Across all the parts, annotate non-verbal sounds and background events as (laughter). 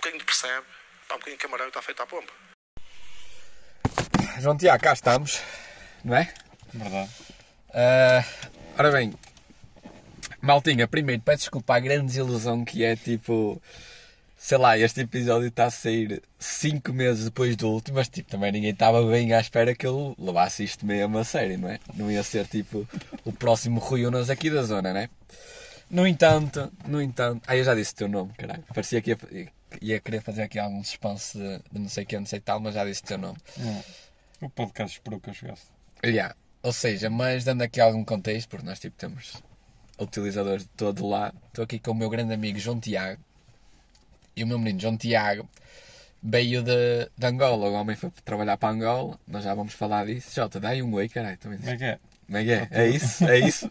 bocadinho de percebe, está um bocadinho de camarão e está feito à pomba. João Tiago, cá estamos, não é? Verdade. Ah, ora bem, Maltinha, primeiro peço desculpa a grande desilusão que é tipo. Sei lá, este episódio está a sair 5 meses depois do último, mas tipo, também ninguém estava bem à espera que eu levasse isto mesmo a sério, não é? Não ia ser tipo o próximo Rui Unas aqui da zona, não é? No entanto, no entanto. Ah, eu já disse o teu nome, caralho. Parecia que ia, ia querer fazer aqui algum suspense de, de não sei o que, não sei tal, mas já disse o teu nome. O podcast esperou que eu chegasse. Yeah. Ou seja, mas dando aqui algum contexto, porque nós tipo temos utilizadores de todo lado. Estou aqui com o meu grande amigo João Tiago. E o meu menino João Tiago veio de, de Angola. O homem foi trabalhar para Angola. Nós já vamos falar disso. Jota, dá aí um oi, caralho. Como é que é? Como é que é? É isso, é isso.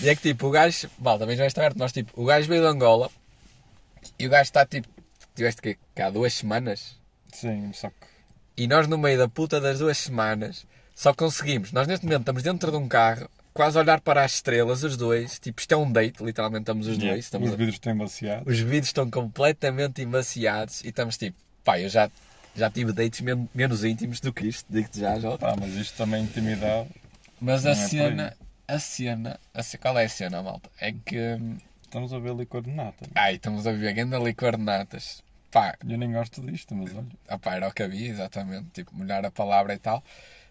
E é que tipo, o gajo. Bom, também já está aberto. Nós tipo, o gajo veio de Angola. E o gajo está tipo. Tiveste que cá duas semanas. Sim, só que. E nós, no meio da puta das duas semanas, só conseguimos. Nós, neste momento, estamos dentro de um carro, quase a olhar para as estrelas, os dois. Tipo, isto é um date, literalmente estamos os dois. Estamos Os a- vidros estão embaciados. Os vidros estão completamente embaciados e estamos tipo, pá, eu já, já tive dates men- menos íntimos do que isto, digo-te já, já. Pá, mas isto também é intimidade. Mas a é cena, a cena, a ce- qual é a cena, malta? É que, hum, Estamos a ver licor de nata. ai, estamos a viver ainda licor de natas. Pá, Eu nem gosto disto, mas olha. Ah, pá, era o que havia, exatamente, tipo, molhar a palavra e tal.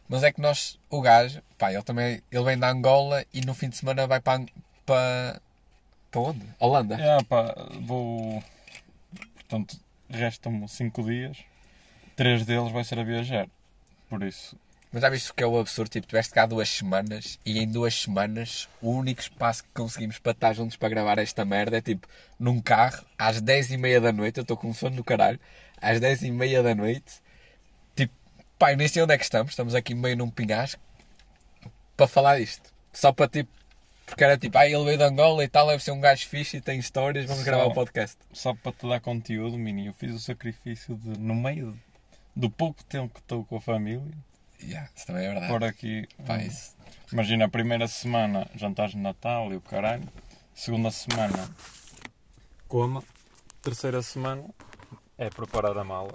Mas é que nós, o gajo, pá, ele também, ele vem da Angola e no fim de semana vai para, para, para onde? Holanda. É, pá, vou. Portanto, restam-me 5 dias. Três deles vai ser a viajar. Por isso, Mas já viste o que é o absurdo? Tipo, tiveste cá duas semanas e em duas semanas o único espaço que conseguimos para estar juntos para gravar esta merda é tipo num carro às 10 e meia da noite. Eu estou com sono do caralho. Às 10 e meia da noite, tipo, eu nem sei onde é que estamos. Estamos aqui meio num penhasco para falar disto. Só para tipo, porque era tipo, ah, ele veio de Angola e tal, deve ser um gajo fixe e tem histórias. Vamos Só- gravar o podcast. só para te dar conteúdo, Mini, eu fiz o sacrifício de, no meio do pouco tempo que estou com a família, Yeah, isso também é verdade. pôr aqui. Pá, um- isso. Imagina, a primeira semana jantares de Natal e o caralho. Segunda semana coma. Terceira semana é preparar a mala.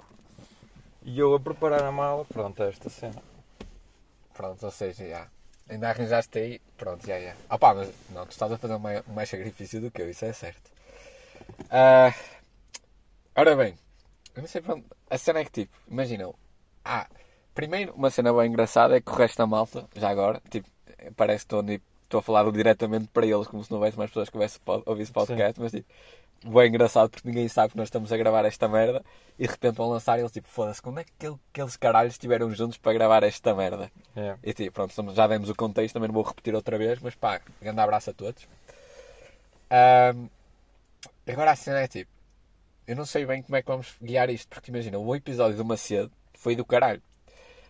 E eu a preparar a mala, pronto, é esta cena. Pronto, ou seja, já. Ainda arranjaste aí, pronto, já, já. Ah pá, mas não, tu estás a fazer mais, mais sacrifício do que eu, isso é certo. Ah, ora bem, eu não sei para onde. A cena é que tipo, imaginam. Ah, primeiro, uma cena bem engraçada é que o resto da malta, já agora, tipo, parece que estou, ni- estou a falar diretamente para eles, como se não houvesse mais pessoas que houvesse pod- ouvisse podcast, mas tipo, bem engraçado porque ninguém sabe que nós estamos a gravar esta merda e de repente vão lançar e eles tipo, foda-se, quando é que aquele- aqueles caralhos estiveram juntos para gravar esta merda? É. E tipo, pronto, já demos o contexto, também não vou repetir outra vez, mas pá, grande abraço a todos. Ahm, agora a cena é tipo, eu não sei bem como é que vamos guiar isto, porque imagina, o episódio do Macedo foi do caralho.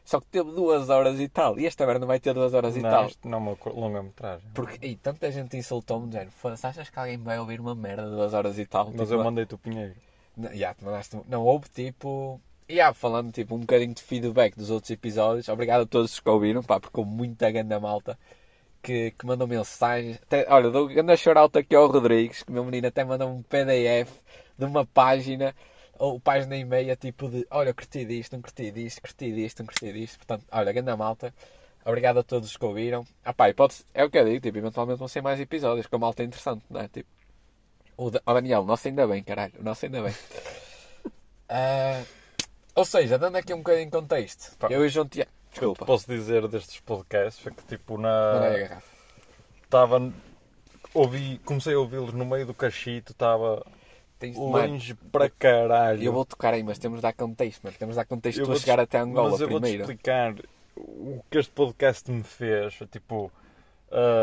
Só que teve duas horas e tal, e esta merda vai ter duas horas e Não, tal. isto não é uma longa-metragem. Porque, ei, tanta gente insultou-me, género, foda-se, achas que alguém vai ouvir uma merda de duas horas e tal? Mas Tipo, eu mandei-te o Pinheiro. não, te mandaste- não, houve tipo. Yeah, falando tipo um bocadinho de feedback dos outros episódios. Obrigado a todos os que ouviram, pá, porque houve muita grande malta que, que mandou mensagens. Até, olha, dou grande shout aqui ao Rodrigues, que meu menino até mandou um PDF de uma página, ou página e meia, tipo de olha, curti disto, não curti disto, curti disto, não curti disto. Portanto, olha, grande malta. Obrigado a todos os que ouviram. Ah, pá, pode, é o que eu digo, tipo, eventualmente vão ser mais episódios, que a malta é interessante, não é? Tipo, o, Da- o Daniel, o nosso ainda bem, caralho, o nosso ainda bem. (laughs) Ah, ou seja, dando aqui um bocadinho de contexto, Pá. eu e o João Tiago. Desculpa, Posso dizer destes podcasts foi que tipo mandei a na. garrafa. Estava. Ouvi, comecei a ouvi-los no meio do cachito, estava Tens mano, longe para caralho. eu vou tocar aí, mas temos de dar contexto, mano. Temos de dar contexto Eu para vou-te- chegar até Angola Mas eu vou-te primeiro. explicar o que este podcast me fez. Tipo,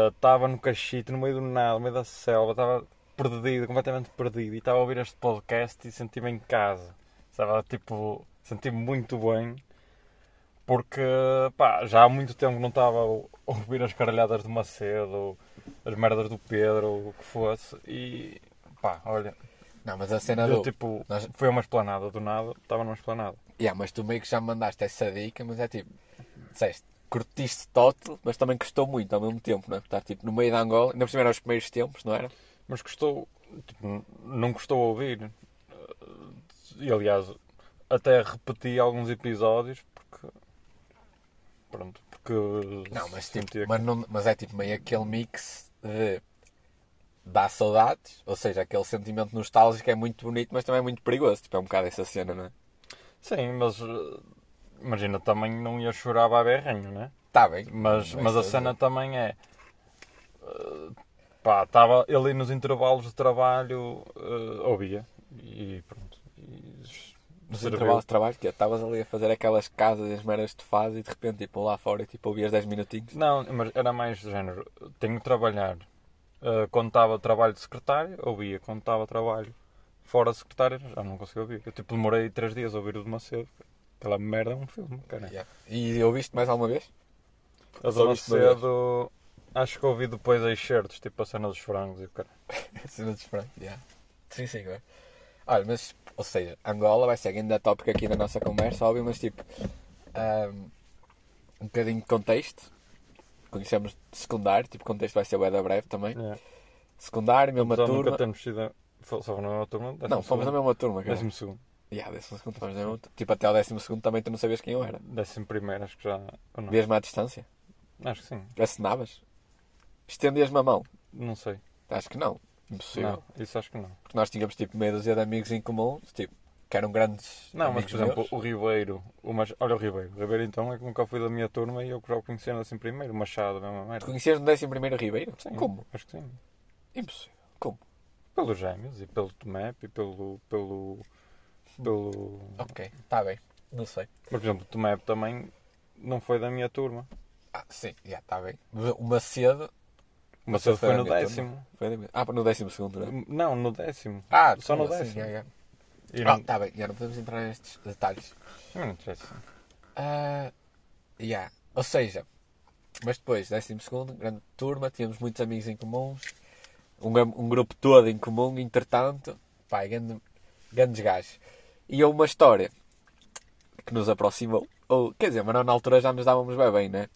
estava no cachito, no meio do nada, no meio da selva, estava perdido, completamente perdido. E estava a ouvir este podcast e senti-me em casa. Estava tipo, senti-me muito bem. Porque, pá, já há muito tempo não estava a ouvir as caralhadas do Macedo, as merdas do Pedro, o que fosse. E, pá, olha, Não, mas a cena eu do. tipo, nós- foi uma esplanada do nada, estava numa esplanada. Yeah, mas tu meio que já me mandaste essa dica, mas é tipo, disseste, curtiste total, mas também custou muito ao mesmo tempo, não é? Estar tipo no meio da Angola, ainda por cima eram os primeiros tempos, não era? Mas custou. Tipo, não custou ouvir. E aliás, até repeti alguns episódios porque. Pronto, porque. Não, mas, tipo, que- mas, não- mas é tipo meio aquele mix de dá saudades, ou seja, aquele sentimento nostálgico é muito bonito, mas também é muito perigoso. Tipo, é um bocado essa cena, não é? Sim, mas. eh, Imagina, também não ia chorar a berrenho, né? Está bem. Mas, Não mas a cena também é. eh, pá, estava ali nos intervalos de trabalho, eh, ouvia. E pronto. E Nos intervalos de trabalho, que é, estavas ali a fazer aquelas casas e as merdas que tu fazes e de repente, tipo, lá fora, tipo, ouvias 10 minutinhos. Não, mas era mais do género. Tenho que trabalhar. Eh, quando estava trabalho de secretário, ouvia. Quando estava trabalho fora de secretário, já não conseguia ouvir. Eu tipo demorei 3 dias a ouvir o de Macedo. Aquela merda é um filme, cara. Yeah. E ouviste mais alguma vez? A de? Macedo, acho que ouvi depois a excertos, tipo a cena dos frangos e o cara. (laughs) Cena de Frank, yeah. Sim, sim, é. Olha, mas, ou seja, Angola vai ser ainda tópico aqui na nossa conversa, óbvio, mas tipo, ahm, um bocadinho de contexto. Conhecemos de secundário, tipo, contexto vai ser bué da breve também. É. Secundário, mesma Apesar turma. nunca termos sido. Só só na mesma turma? Não, fomos na mesma turma, cara. Décimo segundo. Yeah, décimo segundo, fomos na mesma turma. Tipo, até ao décimo segundo também tu não sabias quem eu era. Décimo primeiro, acho que já. Vias-me à distância? Acho que sim. Assinavas? Estendias-me a mão? Não sei. Acho que não. Impossível. Não, isso acho que não. Porque nós tínhamos tipo meia dúzia de amigos em comum, tipo, que eram grandes Não, mas por exemplo, meus. o Ribeiro. O Mach... Olha o Ribeiro. O Ribeiro então é que nunca foi da minha turma e eu já o conhecia assim primeiro. O Machado, a mesma merda. conhecias no 11 primeiro Ribeiro? Sim, Como? Acho que sim. Impossível. Como? Pelos gêmeos e pelo Tomep e pelo. pelo. pelo. Ok, está bem. Não sei. Mas por exemplo, o Tomep também não foi da minha turma. Ah, sim, já está bem. O Macedo O Macedo foi no décimo. turma. Foi da. Ah, no décimo segundo, não é? Não, no décimo. Ah, Só no como assim? décimo. Já, E Ah, não, está bem, já não podemos entrar nestes detalhes. não interessa. Ah, yeah. Ou seja, mas depois, décimo segundo, grande turma, tínhamos muitos amigos em comuns, um, um grupo todo em comum, entretanto, pá, grande, grandes gajos. E houve uma história que nos aproximou, ou, quer dizer, mas nós na altura já nos dávamos bem bem, né?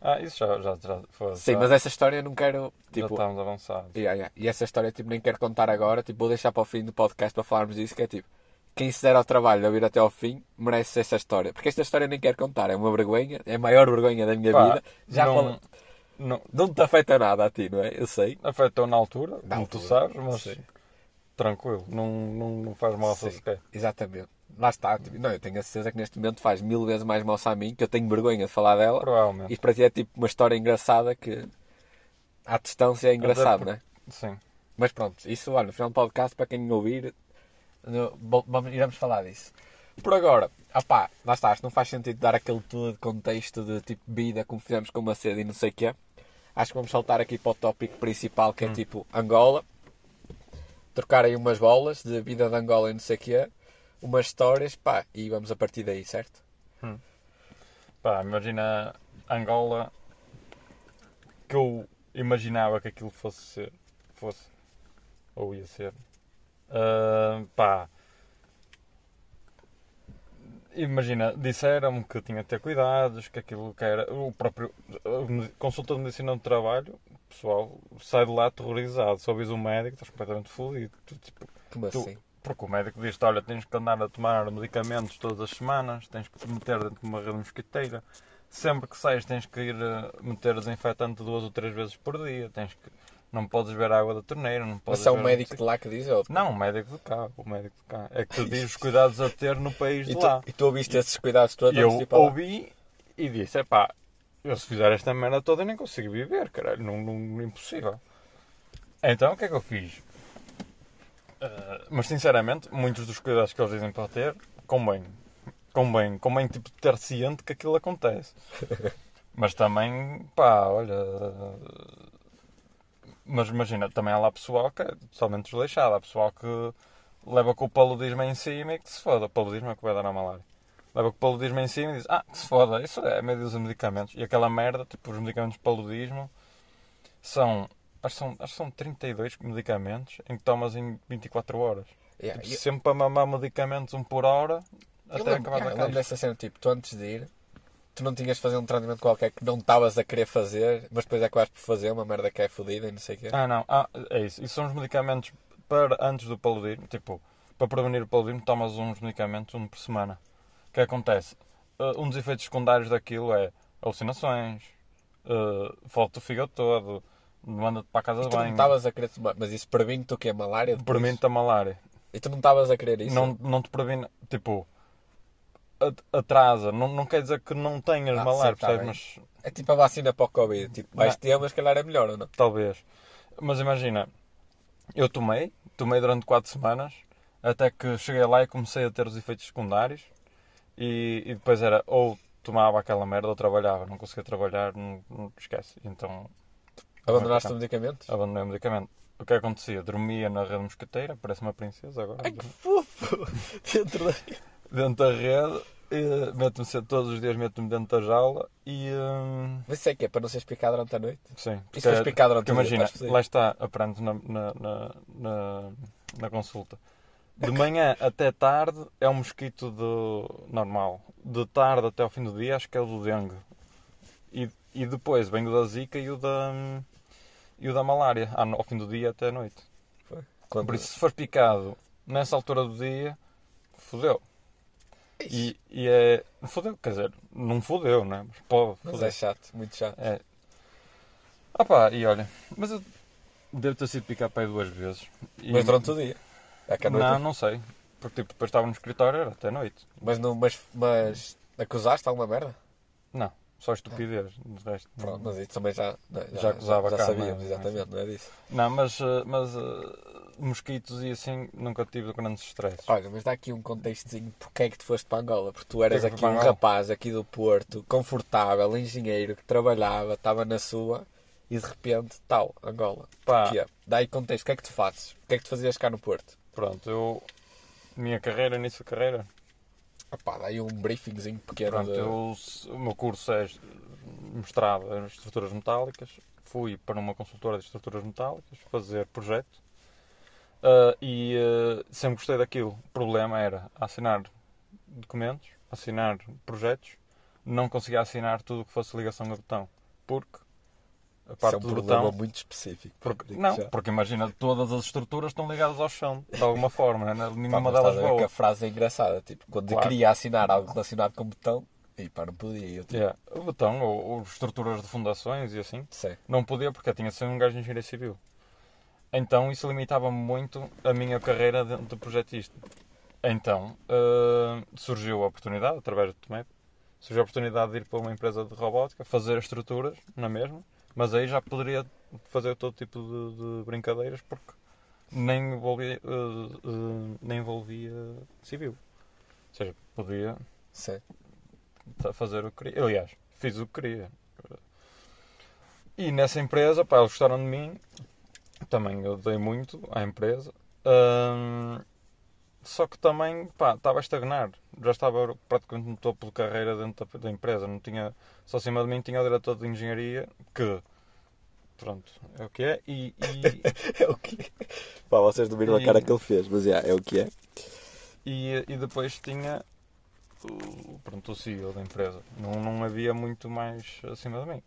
Ah, isso já, já, já foi. Sim, já, mas essa história eu não quero, já tipo, estávamos avançados. Yeah, yeah. E essa história tipo, nem quero contar agora, tipo, vou deixar para o fim do podcast para falarmos disso, que é tipo, quem se der ao trabalho de ouvir até ao fim, merece essa história. Porque esta história eu nem quero contar, é uma vergonha, é a maior vergonha da minha Pá, vida. Já não, falo- não, não te afeta nada a ti, não é? Eu sei. afetou na altura, Na como tu altura, sabes, mas sim. tranquilo, não, não, não faz mal Sim. sequer. Exatamente. Lá está. Tipo, não, eu tenho a certeza que neste momento faz mil vezes mais moça a mim, que eu tenho vergonha de falar dela. Provavelmente. Isto para ti é tipo uma história engraçada que à distância é engraçado, não é? Sim. Mas pronto, isso olha, no final do podcast, para quem ouvir, no- vamos, iremos falar disso. Por agora, opá, lá está, acho que não faz sentido dar aquele todo de contexto de tipo vida como fizemos com o Macedo e não sei o quê. Acho que vamos saltar aqui para o tópico principal que é tipo Angola. Trocar aí umas bolas de vida de Angola e não sei o quê. Umas histórias, pá, e vamos a partir daí, certo? Pá, imagina Angola que eu imaginava que aquilo fosse ser. Fosse. Ou ia ser. Ah, pá. Imagina, disseram-me que tinha de ter cuidados, que aquilo que era. O próprio. a consulta de medicina do trabalho, pessoal, sai de lá aterrorizado. Se ouvis um médico, estás completamente fodido. Tu, tipo, Como Tu- assim? Porque o médico diz-te, olha, tens que andar a tomar medicamentos todas as semanas, tens que te meter dentro de uma rede mosquiteira. Sempre que sais tens que ir eh, meter desinfetante duas ou três vezes por dia. Tens que... Não podes ver água da torneira, não podes Mas é ver- médico de lá que diz ou... Não, o médico de cá, o médico de cá. É que te (laughs) diz os cuidados a ter no país E de tu, lá. e tu ouviste esses cuidados todos E eu ouvi e disse, é pá, eu se fizer esta merda toda eu nem consigo viver, caralho, não, não, impossível. Então o que é que eu fiz? Ah, mas sinceramente, muitos dos cuidados que eles dizem para ter, convém. Convém, convém tipo, ter ciente que aquilo acontece. mas também, pá, olha. Mas imagina, também há lá pessoal que é totalmente desleixado. Há pessoal que leva com o paludismo em cima e que se foda. O paludismo é que vai dar a malária. Leva com o paludismo em cima e diz: Ah, que se foda, isso é meio dos medicamentos. E aquela merda, tipo, os medicamentos de paludismo são. Acho que são, acho que são 32 medicamentos em que tomas em 24 horas. Yeah, Tipo, eu- sempre para mamar medicamentos um por hora até lembro, acabar yeah, a eu lembro dessa cena, tipo, tu antes de ir, tu não tinhas de fazer um tratamento qualquer que não estavas a querer fazer, mas depois é que vais por fazer uma merda que é fodida e não sei o quê. Ah, não, ah, é isso. Isso são os medicamentos para antes do paludismo. Tipo, para prevenir o paludismo, tomas uns medicamentos, um por semana. O que acontece? Uh, um dos efeitos secundários daquilo é alucinações, uh, falta do fígado todo, manda-te para a casa de tu não banho, estavas a querer tomar. Mas isso previne-te o quê? Malária? depois? previne-te a malária. E tu não estavas a querer isso? Não, não te previne, tipo, at- atrasa. Não, não quer dizer que não tenhas Ah, malária, sim, tá percebes? bem. É tipo a vacina para o Covid. Tipo, vais ter, mas calhar é melhor ou não? Talvez. Mas imagina, eu tomei, tomei durante 4 semanas, até que cheguei lá e comecei a ter os efeitos secundários. E, e depois era ou tomava aquela merda ou trabalhava. Não conseguia trabalhar, não, não esquece. Então Abandonaste o medicamento? abandonei o medicamento. O que acontecia? Dormia na rede mosqueteira, parece uma princesa agora. Ai que fofo! (laughs) Dentro da. Dentro da rede, e meto-me sempre- todos os dias meto-me dentro da jaula e. hum, Mas isso é que é para não seres picado durante a noite? sim. E se fores picado durante o dia, imagina, lá está, aprendes na, na, na, na, na consulta. De manhã até tarde é um mosquito normal. De tarde até ao fim do dia acho que é o do dengue. E, e depois vem o da zika e o da, e o da malária, ao fim do dia até à noite. Quando... Por isso, se for picado nessa altura do dia, fodeu. E, e é. Fodeu, quer dizer, não fodeu, né? Mas pode Mas é chato, muito chato. É. Ah pá, e olha, mas eu devo ter sido picado para aí duas vezes. E- Mas durante o dia. É noite. Não, não sei. Porque tipo, depois estava no escritório, era até noite. Mas, não, mas, mas acusaste alguma merda? Não, só estupidez. De resto. Pronto, mas isso também já, não, Já acusava já cá, sabíamos, não é? exatamente, não é disso. Não, mas, eh, mas eh, mosquitos e assim nunca tive grandes stresses. Olha, mas dá aqui um contextozinho porque é que tu foste para Angola. Porque tu eras aqui um rapaz aqui do Porto, confortável, engenheiro, que trabalhava, estava na sua e de repente, tal, Angola. Pá? Dá aí contexto, o que é que tu fazes? O que é que tu fazias cá no Porto? pronto, eu. Minha carreira, início de carreira. Dá aí um briefingzinho pequeno. Pronto, de... eu, o meu curso é mestrado em estruturas metálicas. Fui para uma consultora de estruturas metálicas fazer projeto. Ah, e ah, sempre gostei daquilo. O problema era assinar documentos, assinar projetos. Não conseguia assinar tudo o que fosse ligação a botão. Porque a Isso parte é um do botão. muito específico. Porque, não, já. porque imagina, todas as estruturas estão ligadas ao chão, de alguma forma. Né? Nenhuma delas estás a ver que voa. a frase é engraçada. Tipo, quando Claro. queria assinar algo relacionado com botão, e pá, não podia. Eu tipo, Yeah. O botão, ou, ou estruturas de fundações e assim. sei. Não podia porque tinha de ser um gajo de engenharia civil. Então isso limitava muito a minha carreira de, de projetista. Então eh, surgiu a oportunidade, através do Tomé, surgiu a oportunidade de ir para uma empresa de robótica, fazer as estruturas na mesma, mas aí já poderia fazer todo tipo de, de brincadeiras porque nem envolvia, eh, eh, nem envolvia civil. Ou seja, podia a fazer o que queria. Aliás, fiz o que queria. E nessa empresa, pá, eles gostaram de mim. Também eu dei muito à empresa. Ahm, só que também, pá, estava a estagnar. Já estava praticamente no topo de carreira dentro da, da empresa. Não tinha, só acima de mim tinha o diretor de engenharia que, pronto, é o que é. E, e, (laughs) É o que Pá, vocês não viram a E- cara que ele fez, mas yeah, é o que é. e, e depois tinha o, pronto, o CEO da empresa. Não, não havia muito mais acima de mim.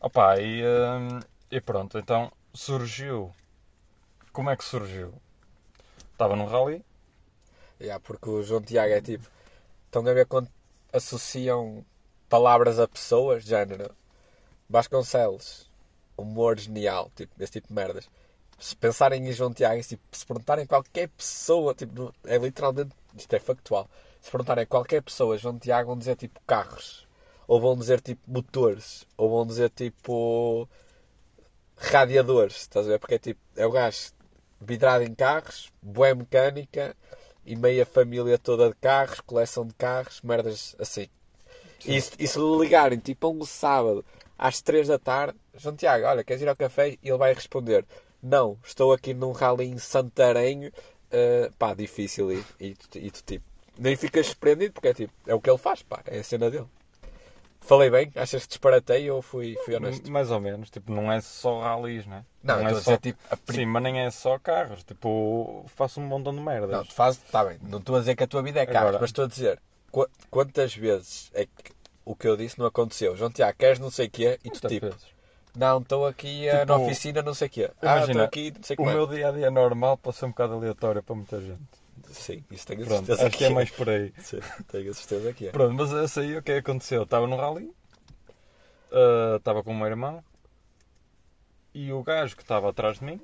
Opa, e, hum, e pronto, então surgiu. Como é que surgiu? Estava num rally, Yeah, porque o João Tiago é tipo. Estão a ver quando associam palavras a pessoas, género. Vasconcelos, humor genial, tipo, esse tipo de merdas. Se pensarem em João Tiago, tipo, se perguntarem qualquer pessoa, tipo, é literalmente, isto é factual. Se perguntarem a qualquer pessoa, João Tiago, vão dizer tipo carros, ou vão dizer tipo motores, ou vão dizer tipo radiadores, estás a ver? Porque é tipo, é o gajo vidrado em carros, boa mecânica e meia família toda de carros, coleção de carros, merdas assim. E se, e se ligarem tipo a um sábado às 3 da tarde, João Tiago, olha, queres ir ao café? E ele vai responder: Não, estou aqui num rally em Santarém, eh, pá, difícil. E, tu- e tu tipo, nem ficas surpreendido porque é tipo, é o que ele faz, pá, é a cena dele. Falei bem? Achas que disparatei ou fui, fui honesto? mais ou menos. Tipo, não é só rallies, né? Não, é estou a só. tipo, a prim- Sim, mas nem é só carros. Tipo, faço um montão de merdas. Não, tu fazes, está bem, não estou a dizer que a tua vida é carro, Agora- mas estou a dizer qu- quantas vezes é que o que eu disse não aconteceu. João Tiago, queres não sei o quê? E tu tipo, vezes. Não, estou aqui eh, Tipo, na oficina não sei o quê. Ah, imagina, aqui não sei o meu dia a dia normal pode ser um bocado aleatório para muita gente. Sim, isso tenho a Pronto, certeza acho que é mais por aí. (laughs) Sim, tenho a certeza que é. Pronto, mas esse aí o que é que aconteceu? Estava no rally, ah, estava com o meu irmão e o gajo que estava atrás de mim,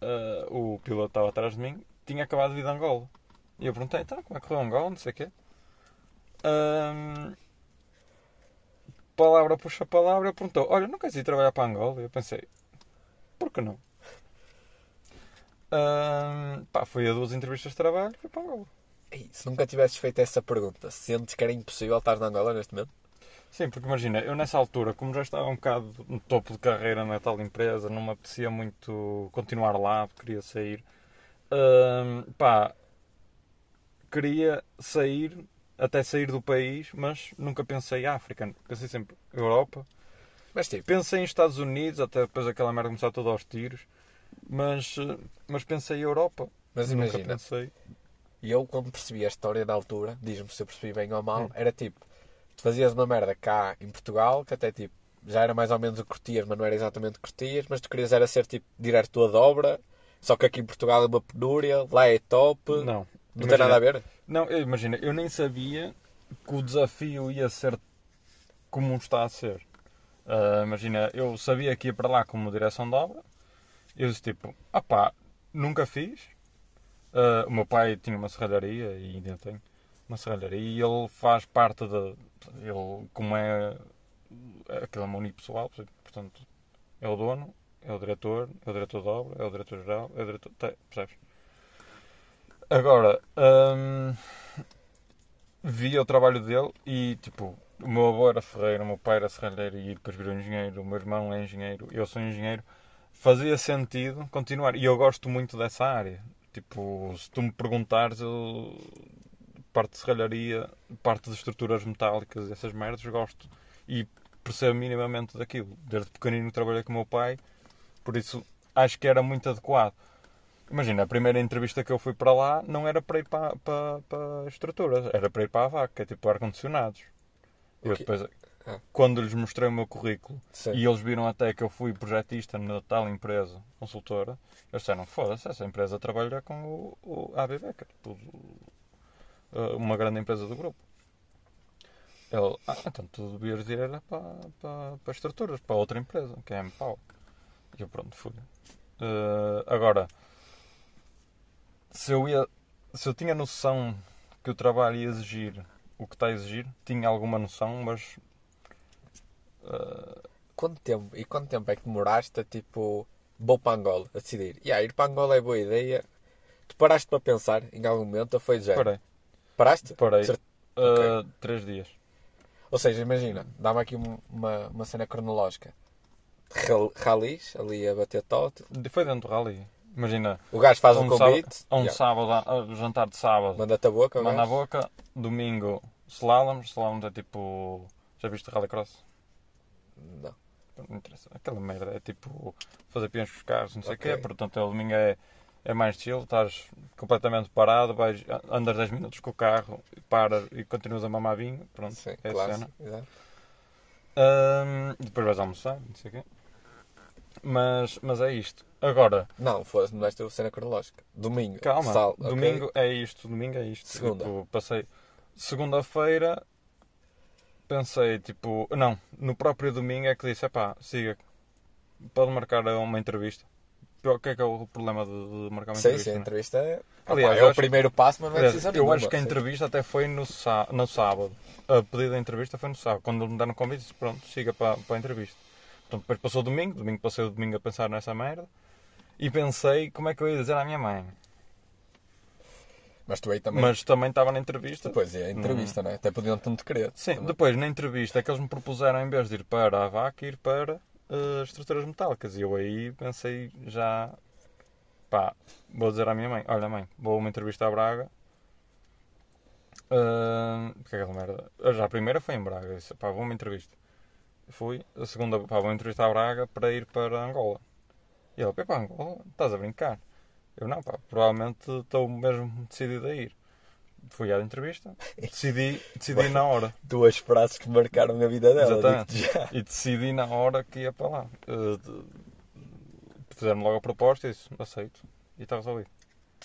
ah, o piloto estava atrás de mim, tinha acabado de vir de Angola. E eu perguntei, então, como é que correu Angola, não sei o quê. Ahm, palavra puxa palavra, ele perguntou, olha, não queres ir trabalhar para Angola? E eu pensei, por que não? Ahm, pá, fui a duas entrevistas de trabalho e fui para Angola. Ei, se nunca tivesses feito essa pergunta, sentes que era impossível estar na Angola neste momento? Sim, porque imagina, eu nessa altura, como já estava um bocado no topo de carreira na tal empresa, não me apetecia muito continuar lá, queria sair. Hum, pá, queria sair, até sair do país, mas nunca pensei em África. Pensei sempre Europa. Mas tipo, Pensei em Estados Unidos, até depois aquela merda começar toda aos tiros. Mas, mas pensei em Europa. mas nunca imagina, pensei. E eu, quando percebi a história na altura, diz-me se eu percebi bem ou mal, Hum. era tipo, tu fazias uma merda cá em Portugal, que até tipo, já era mais ou menos o que curtias, mas não era exatamente o que curtias, mas tu querias era ser tipo, diretor de obra, só que aqui em Portugal é uma penúria, lá é top, não, Não. tem Imagina, nada a ver? Não, eu- imagina, eu nem sabia que o desafio ia ser como está a ser. Ah, imagina, eu sabia que ia para lá como direção de obra. Eu disse tipo, ah pá, nunca fiz. Ah, o meu pai tinha uma serralharia e ainda tem uma serralharia e ele faz parte da. Ele, como é aquela uma unipessoal, portanto, é o dono, é o diretor, é o diretor de obra, é o diretor-geral, é o diretor. Tá, percebes? Agora, hum, via o trabalho dele e, tipo, o meu avô era ferreiro, o meu pai era serralheiro e depois virou engenheiro, o meu irmão é engenheiro, eu sou engenheiro. Fazia sentido continuar. E eu gosto muito dessa área. Tipo, se tu me perguntares, eu, parte de serralharia, parte de estruturas metálicas e essas merdas, gosto. E percebo minimamente daquilo. Desde pequenino trabalhei com o meu pai, por isso acho que era muito adequado. Imagina, a primeira entrevista que eu fui para lá não era para ir para, para, para estruturas, era para ir para a vaca, que é tipo ar-condicionados. Eu depois, Ah. quando lhes mostrei o meu currículo Sim. e eles viram até que eu fui projetista na tal empresa consultora, eles disseram: foda-se, essa empresa trabalha com o, o AB Becker, tipo, uh, uma grande empresa do grupo. Ele, ah, então tu devias ir para, para, para estruturas, para outra empresa, que é a MPAU. E eu pronto, fui. Uh, agora, se eu, ia, se eu tinha noção que o trabalho ia exigir o que está a exigir, tinha alguma noção, mas uh, Quanto tempo, e quanto tempo é que demoraste a tipo, vou para Angola, a decidir, yeah, ir para Angola é boa ideia, tu paraste para pensar em algum momento ou foi já? parei. Paraste? Parei. Cert- Uh, Três dias. Ou seja, imagina, dá-me aqui um- uma, uma cena cronológica. Ral- Ralis, ali a bater tote. Foi dentro do rally. Imagina, O gajo faz a o um, convite, sábado, a um yeah, sábado, a- a jantar de sábado, manda-te a boca, manda a boca. Domingo, slaloms. Slaloms é tipo. Já viste rallycross? Não. Não interessa. Aquela merda é tipo fazer peões com os carros, não sei o Ok. quê. Portanto, o domingo é, é mais chill. Estás completamente parado, vais, andas 10 minutos com o carro, paras e continuas a mamar vinho. Pronto, Sim, é a claro. cena. Ahm, depois vais almoçar, não sei o quê. Mas, mas é isto. Agora, Não, foda-se, não vais ter a cena cronológica. Domingo. calma. sal, domingo é isto, domingo é isto. Segunda. Tipo, passei. Segunda-feira pensei, tipo, não, no próprio domingo é que disse, epá, siga, pode marcar uma entrevista. O que é que é o problema de, de marcar uma Sim, entrevista? sim, a né? entrevista é. Aliás, é o acho- primeiro passo, mas não é decisão eu nenhuma, acho que a sim. entrevista até foi no, sá- no sábado. A pedido da entrevista foi no sábado. Quando me deram o convite, disse, pronto, siga para, para a entrevista. Então depois passou o domingo, domingo passei o domingo a pensar nessa merda. E pensei como é que eu ia dizer à minha mãe. Mas tu aí também. Mas também estava na entrevista. Depois é a entrevista, não é? Até podiam te querer. Sim, Também. depois na entrevista é que eles me propuseram, em vez de ir para a vaca, ir para eh, estruturas metálicas. E eu aí pensei já, pá, vou dizer à minha mãe: Olha, mãe, vou a uma entrevista à Braga. Ah, que é aquela merda? Ah, Já a primeira foi em Braga, eu disse, pá, vou a uma entrevista. Fui, a segunda, pá, vou a uma entrevista à Braga para ir para Angola. E ele, pá, Angola? Estás a brincar? Eu não, pá, provavelmente estou mesmo decidido a ir. Fui à entrevista, decidi, decidi (laughs) na hora. Duas frases que marcaram a vida dela. Exatamente. E decidi na hora que ia para lá. Eh, Fizeram logo a proposta e disse, aceito. E está resolvido.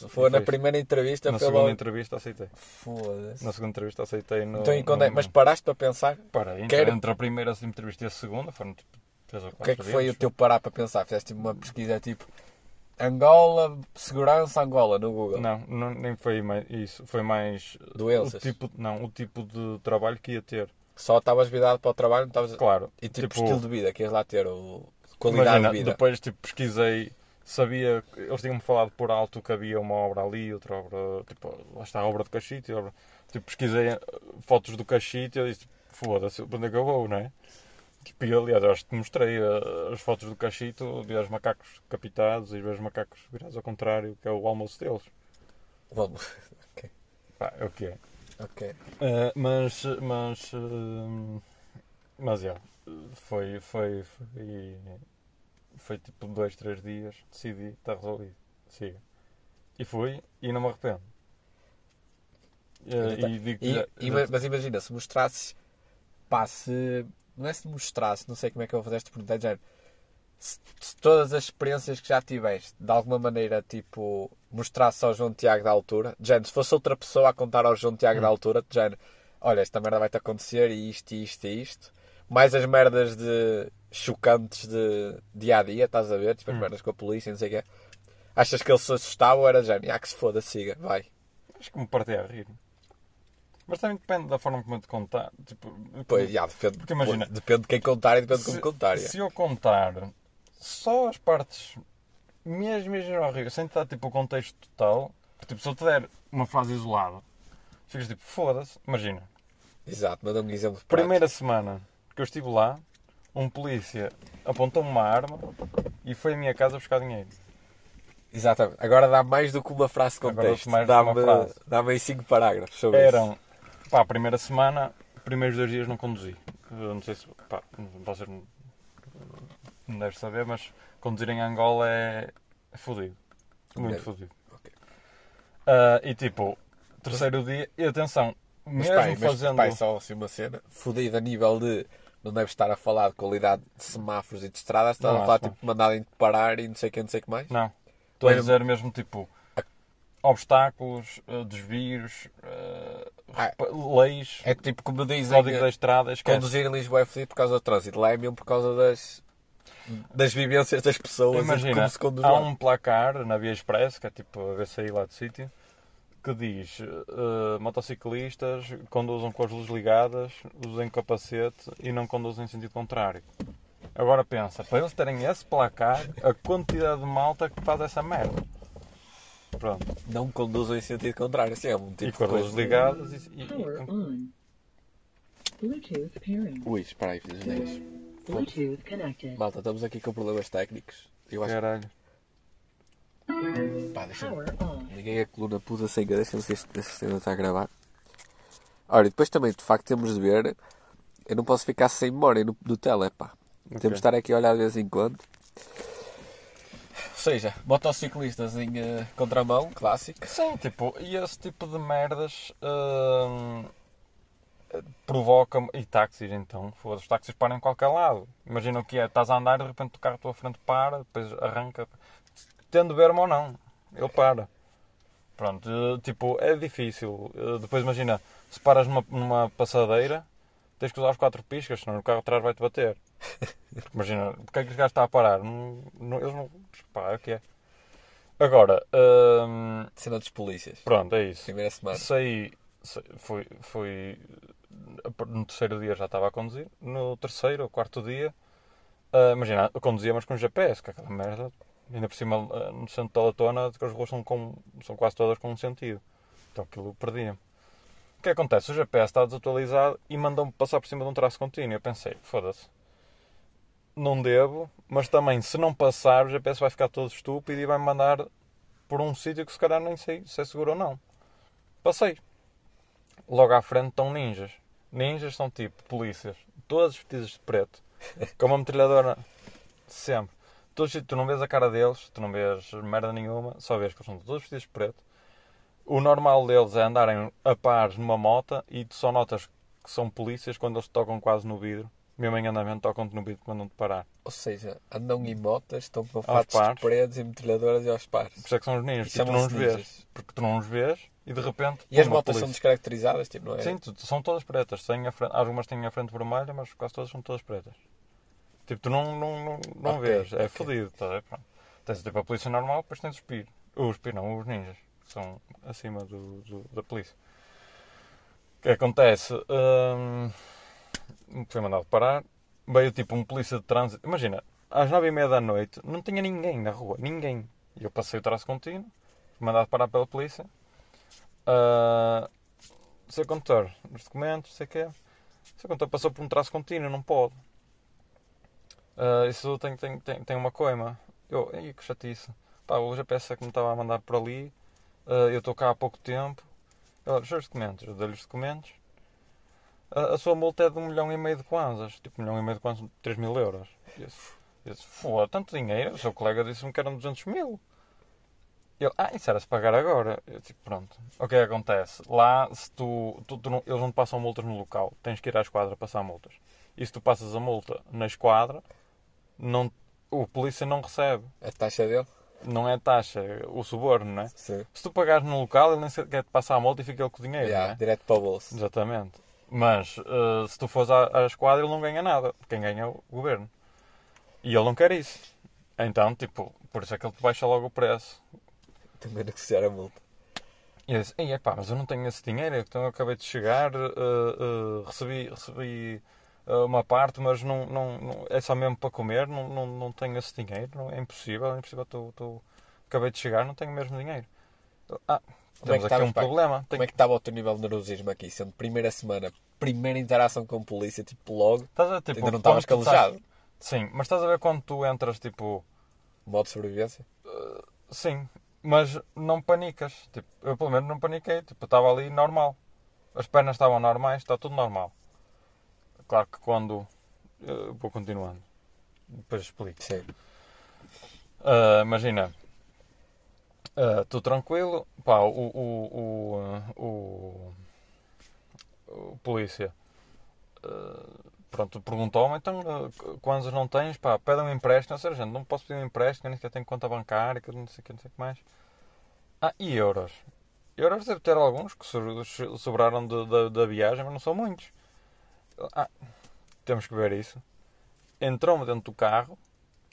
Foi na primeira entrevista, Na segunda entrevista aceitei. Foda-se. Na segunda entrevista aceitei no. Então, e quando é... no- Mas paraste para pensar? Parei, entre, Quero- entre a primeira entrevista e a segunda foram tipo 3 ou O 4 que é que foi o dias. teu parar para pensar? Fizeste tipo, uma pesquisa tipo Angola, segurança Angola no Google. Não, não, nem foi mais isso. Foi mais. Doenças. O tipo, não, o tipo de trabalho que ia ter. Só estavas virado para o trabalho, não estavas... Claro. E tipo, estilo de vida, que ias lá ter, o... qualidade imagina, de vida. depois tipo, pesquisei, sabia, eles tinham-me falado por alto que havia uma obra ali, outra obra, tipo, lá está a obra do Cachite, a obra, tipo, pesquisei eh, fotos do Cachite e eu disse, foda-se, para onde é que eu vou, não é? Tipo, e aliás, eu acho que te mostrei eh, as fotos do Cachito, vi os macacos capitados e vi os macacos virados ao contrário, que é o almoço deles. Vamos. (laughs) Pá, é o que é. Ok. Uh, mas, mas, uh, mas, é, foi, foi, foi, foi tipo dois, três dias, decidi, está resolvido, siga. E fui, e não me arrependo. Uh, e digo E- já- e- já- mas imagina, se mostrasses, pá, se. Não é se mostrasse, não sei como é que eu vou fazer esta pergunta, é de género, se, se todas as experiências que já tiveste, de alguma maneira, tipo, mostrasse ao João Tiago da altura, de género, se fosse outra pessoa a contar ao João Tiago da Hum. altura, de género, olha, esta merda vai-te acontecer e isto, e isto, e isto, mais as merdas de chocantes de dia a dia, estás a ver, tipo as Hum. merdas com a polícia, não sei o quê. Achas que ele se assustava ou era género, ah, que se foda, siga, vai. acho que me partia a rir. Mas também depende da forma como eu te contar. Tipo, Pois, já, depende, Porque imagina- depende de quem contar e depende de como se, contar. já. se eu contar só as partes mesmo, mesmo horríveis, sem te dar tipo, o contexto total, tipo, se eu te der uma frase isolada, ficas tipo, foda-se, imagina. Exato, manda-me um exemplo. prático. Primeira semana que eu estive lá, um polícia apontou-me uma arma e foi à minha casa buscar dinheiro. Exatamente. Agora dá mais do que uma frase de contexto. Dá-me frase. dá aí cinco parágrafos sobre isso. Eram, pá, a primeira semana, primeiros dois dias não conduzi. Eu não sei se, pá, vocês não não devem saber, mas conduzir em Angola é, é fodido. Muito Deve. fodido. Ok. Ah, e tipo, terceiro dia, e atenção, Mas, mesmo pai, mas, fazendo. pai, só assim uma cena. Fodido a nível de... Não deve estar a falar de qualidade de semáforos e de estradas. Está Não a falar tipo de mandarem de parar e não sei o que, não sei o que mais. Não. Estou a Mesmo- dizer mesmo tipo obstáculos, ah, desvios, ah, Ah, leis, É tipo como dizem... código da estrada, esquece. Conduzir em Lisboa é fodido por causa do trânsito. Lá é mesmo por causa das... Das vivências das pessoas Imagina, como se conduz há um placar na Via Express, que é tipo a VCI lá do sítio, que diz eh, motociclistas conduzam com as luzes ligadas, usem capacete e não conduzem em sentido contrário. Agora pensa, para eles terem esse placar, a quantidade de malta que faz essa merda. Pronto. Não conduzam em sentido contrário. Assim é um tipo e com de as luzes ligadas e, e- Power e- on. Bluetooth pairing. Ui, espera aí, fiz. Malta, estamos aqui com problemas técnicos. Eu acho Caralho. Pá, deixa. Liguei a coluna puta sem querer, deixa-me ver se este ainda está a gravar. Ora, e depois também, de facto, temos de ver. Eu não posso ficar sem memória no, no tele, pá. Temos de estar aqui a olhar de vez em quando. Ou seja, motociclistas em eh, contramão, clássico. Sim, tipo, e esse tipo de merdas hum, provoca e táxis então, os táxis param em qualquer lado. Imagina o que é, estás a andar e de repente o carro à tua frente para, depois arranca, tendo verme ou não, ele para. Pronto, eh, tipo, é difícil. Eh, Depois imagina, se paras numa, numa passadeira, tens que usar os quatro piscas, senão o carro atrás vai-te bater. (laughs) Imagina, porque é que os gajos estão a parar? Não, não- eles não. Pá, é o que é. Agora, hum, Cena dos polícias. pronto, é isso. Primeira semana. Saí, sa- fui, fui, no terceiro dia já estava a conduzir, no terceiro ou quarto dia, ah, imagina, conduzia mas com GPS, que aquela merda, ainda por cima ah, no centro da Latona, que as ruas são, com, são quase todas com um sentido, então aquilo perdia-me. O que acontece? O GPS está desatualizado e mandou-me passar por cima de um traço contínuo. Eu pensei, foda-se, não devo, mas também se não passar, o GPS vai ficar todo estúpido e vai-me mandar por um sítio que se calhar nem sei se é seguro ou não. Passei. Logo à frente estão ninjas. Ninjas são tipo polícias, todos vestidos de preto, com uma metralhadora sempre. Todos, tu não vês a cara deles, tu não vês merda nenhuma, só vês que eles são todos vestidos de preto. O normal deles é andarem a pares numa moto e tu só notas que são polícias quando eles tocam quase no vidro. Mesmo em andamento, tocam-te no vidro, mandam-te parar. Ou seja, andam em motas, estão com fatos de paredes e metralhadoras e aos pares. Por isso é que são os ninjas. E Tipo, tu não os vês. Porque tu não os vês e de repente. E as motas são descaracterizadas, tipo, não é? Sim, são todas pretas. Têm a frente, algumas têm a frente vermelha, mas quase todas são todas pretas. Tipo, tu não, não, não, não Ok, vês. É ok. fodido, tá a ver? Tens tipo a polícia normal, depois tens os PIR. Os PIR não, os ninjas. Que são acima do, do- da polícia. O que acontece? Hum, foi mandado parar. Veio tipo um polícia de trânsito. Imagina, às nove e meia da noite não tinha ninguém na rua. Ninguém. E eu passei o traço contínuo. Fui mandado parar pela polícia. Ah, seu condutor, os documentos, sei o quê. Seu condutor passou por um traço contínuo, não pode. Ah, isso tem, tem, tem, tem uma coima. Eu, ei, que chatice. Pá, o GPS é que me estava a mandar por ali. Ah, eu estou cá há pouco tempo. Olha, os seus documentos. Eu dei-lhe os documentos. A, a sua multa é de um milhão e meio de kwanzas. Tipo, um milhão e meio de kwanzas, 3 mil euros. E Eu disse, eu disse, foda, tanto dinheiro. O seu colega disse-me que eram 200 mil. Ele, ah, isso era-se pagar agora. Eu tipo, pronto. O que é que acontece? Lá, se tu, tu- tu não- eles não passam multas no local, tens que ir à esquadra passar multas. E se tu passas a multa na esquadra, não, o polícia não recebe. A taxa dele? Não é taxa, o suborno, não é? Sim. Se tu pagares no local, ele nem sequer quer te passar a multa e fica ele com o dinheiro, Yeah, é? direto para o bolso. Exatamente. Mas eh, se tu fores à, à esquadra, ele não ganha nada. Quem ganha é o governo. E ele não quer isso. Então, tipo, por isso é que ele te baixa logo o preço. Também negociar a multa. E eu disse, Ei, epá, mas eu não tenho esse dinheiro, então eu acabei de chegar, eh, eh, recebi, recebi uma parte, mas não, não, não- é só mesmo para comer, não, não, não tenho esse dinheiro, não, é impossível, é impossível, tô, tô- acabei de chegar, não tenho mesmo dinheiro. Ah, Como é que temos aqui estavas, um pai? problema. Como Tenho- é que estava o teu nível de nervosismo aqui? Sendo primeira semana, primeira interação com a polícia, tipo logo, Estás a tipo, ainda não estavas tu estás- calejado. Sim, mas estás a ver quando tu entras, tipo, Modo de sobrevivência. sim, mas não panicas. Tipo, eu pelo menos não paniquei, tipo, estava ali normal. As pernas estavam normais, está tudo normal. Claro que quando. eu vou continuando. Depois explico. Sim. Ah, imagina, ah, estou tranquilo, pá, o, o, o, o, o polícia ah, pronto, perguntou-me, então ah, qu- quantos não tens, pá, pede um empréstimo, ou seja, gente, não posso pedir um empréstimo, nem sequer tenho conta bancária, que não sei o que, não sei o que mais. Ah, e euros? Euros deve ter alguns que so- so- sobraram de- da viagem, mas não são muitos. Ah, temos que ver isso. Entrou-me dentro do carro,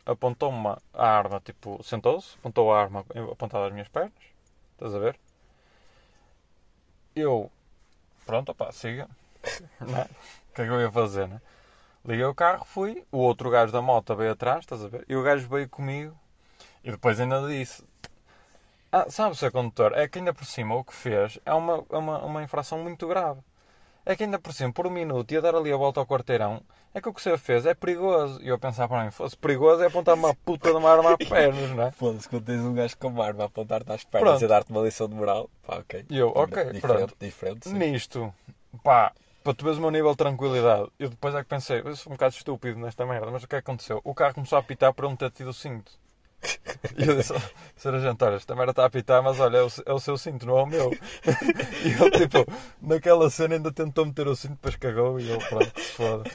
apontou-me a arma, tipo, sentou-se, apontou a arma apontada às minhas pernas. Estás a ver? Eu, pronto, opá, siga. (laughs) Não é? O que é que eu ia fazer, né? Liguei o carro, fui. O outro gajo da moto veio atrás, estás a ver? E o gajo veio comigo. E depois ainda disse: Ah, sabe, seu condutor, é que ainda por cima o que fez é uma, uma, uma infração muito grave. É que ainda por cima, por um minuto, ia dar ali a volta ao quarteirão. É que o que senhor fez é perigoso. E eu pensava para mim: fosse perigoso é apontar uma puta de uma arma a pernas, não é? (laughs) Foda-se, quando tens um gajo com uma arma a apontar-te às pernas Pronto. e dar-te uma lição de moral, pá, ok. E eu, ok, diferente, pronto. Diferente, sim. Nisto, pá, para tu veres o meu nível de tranquilidade, eu depois é que pensei, eu sou um bocado estúpido nesta merda, mas o que é que aconteceu? O carro começou a apitar por eu não ter tido o cinto. E eu disse, Sra. gente, olha, esta merda está a apitar, mas olha, é o, é o seu cinto, não é o meu. (laughs) E ele, tipo, naquela cena ainda tentou meter o cinto, depois cagou e eu, pronto, foda.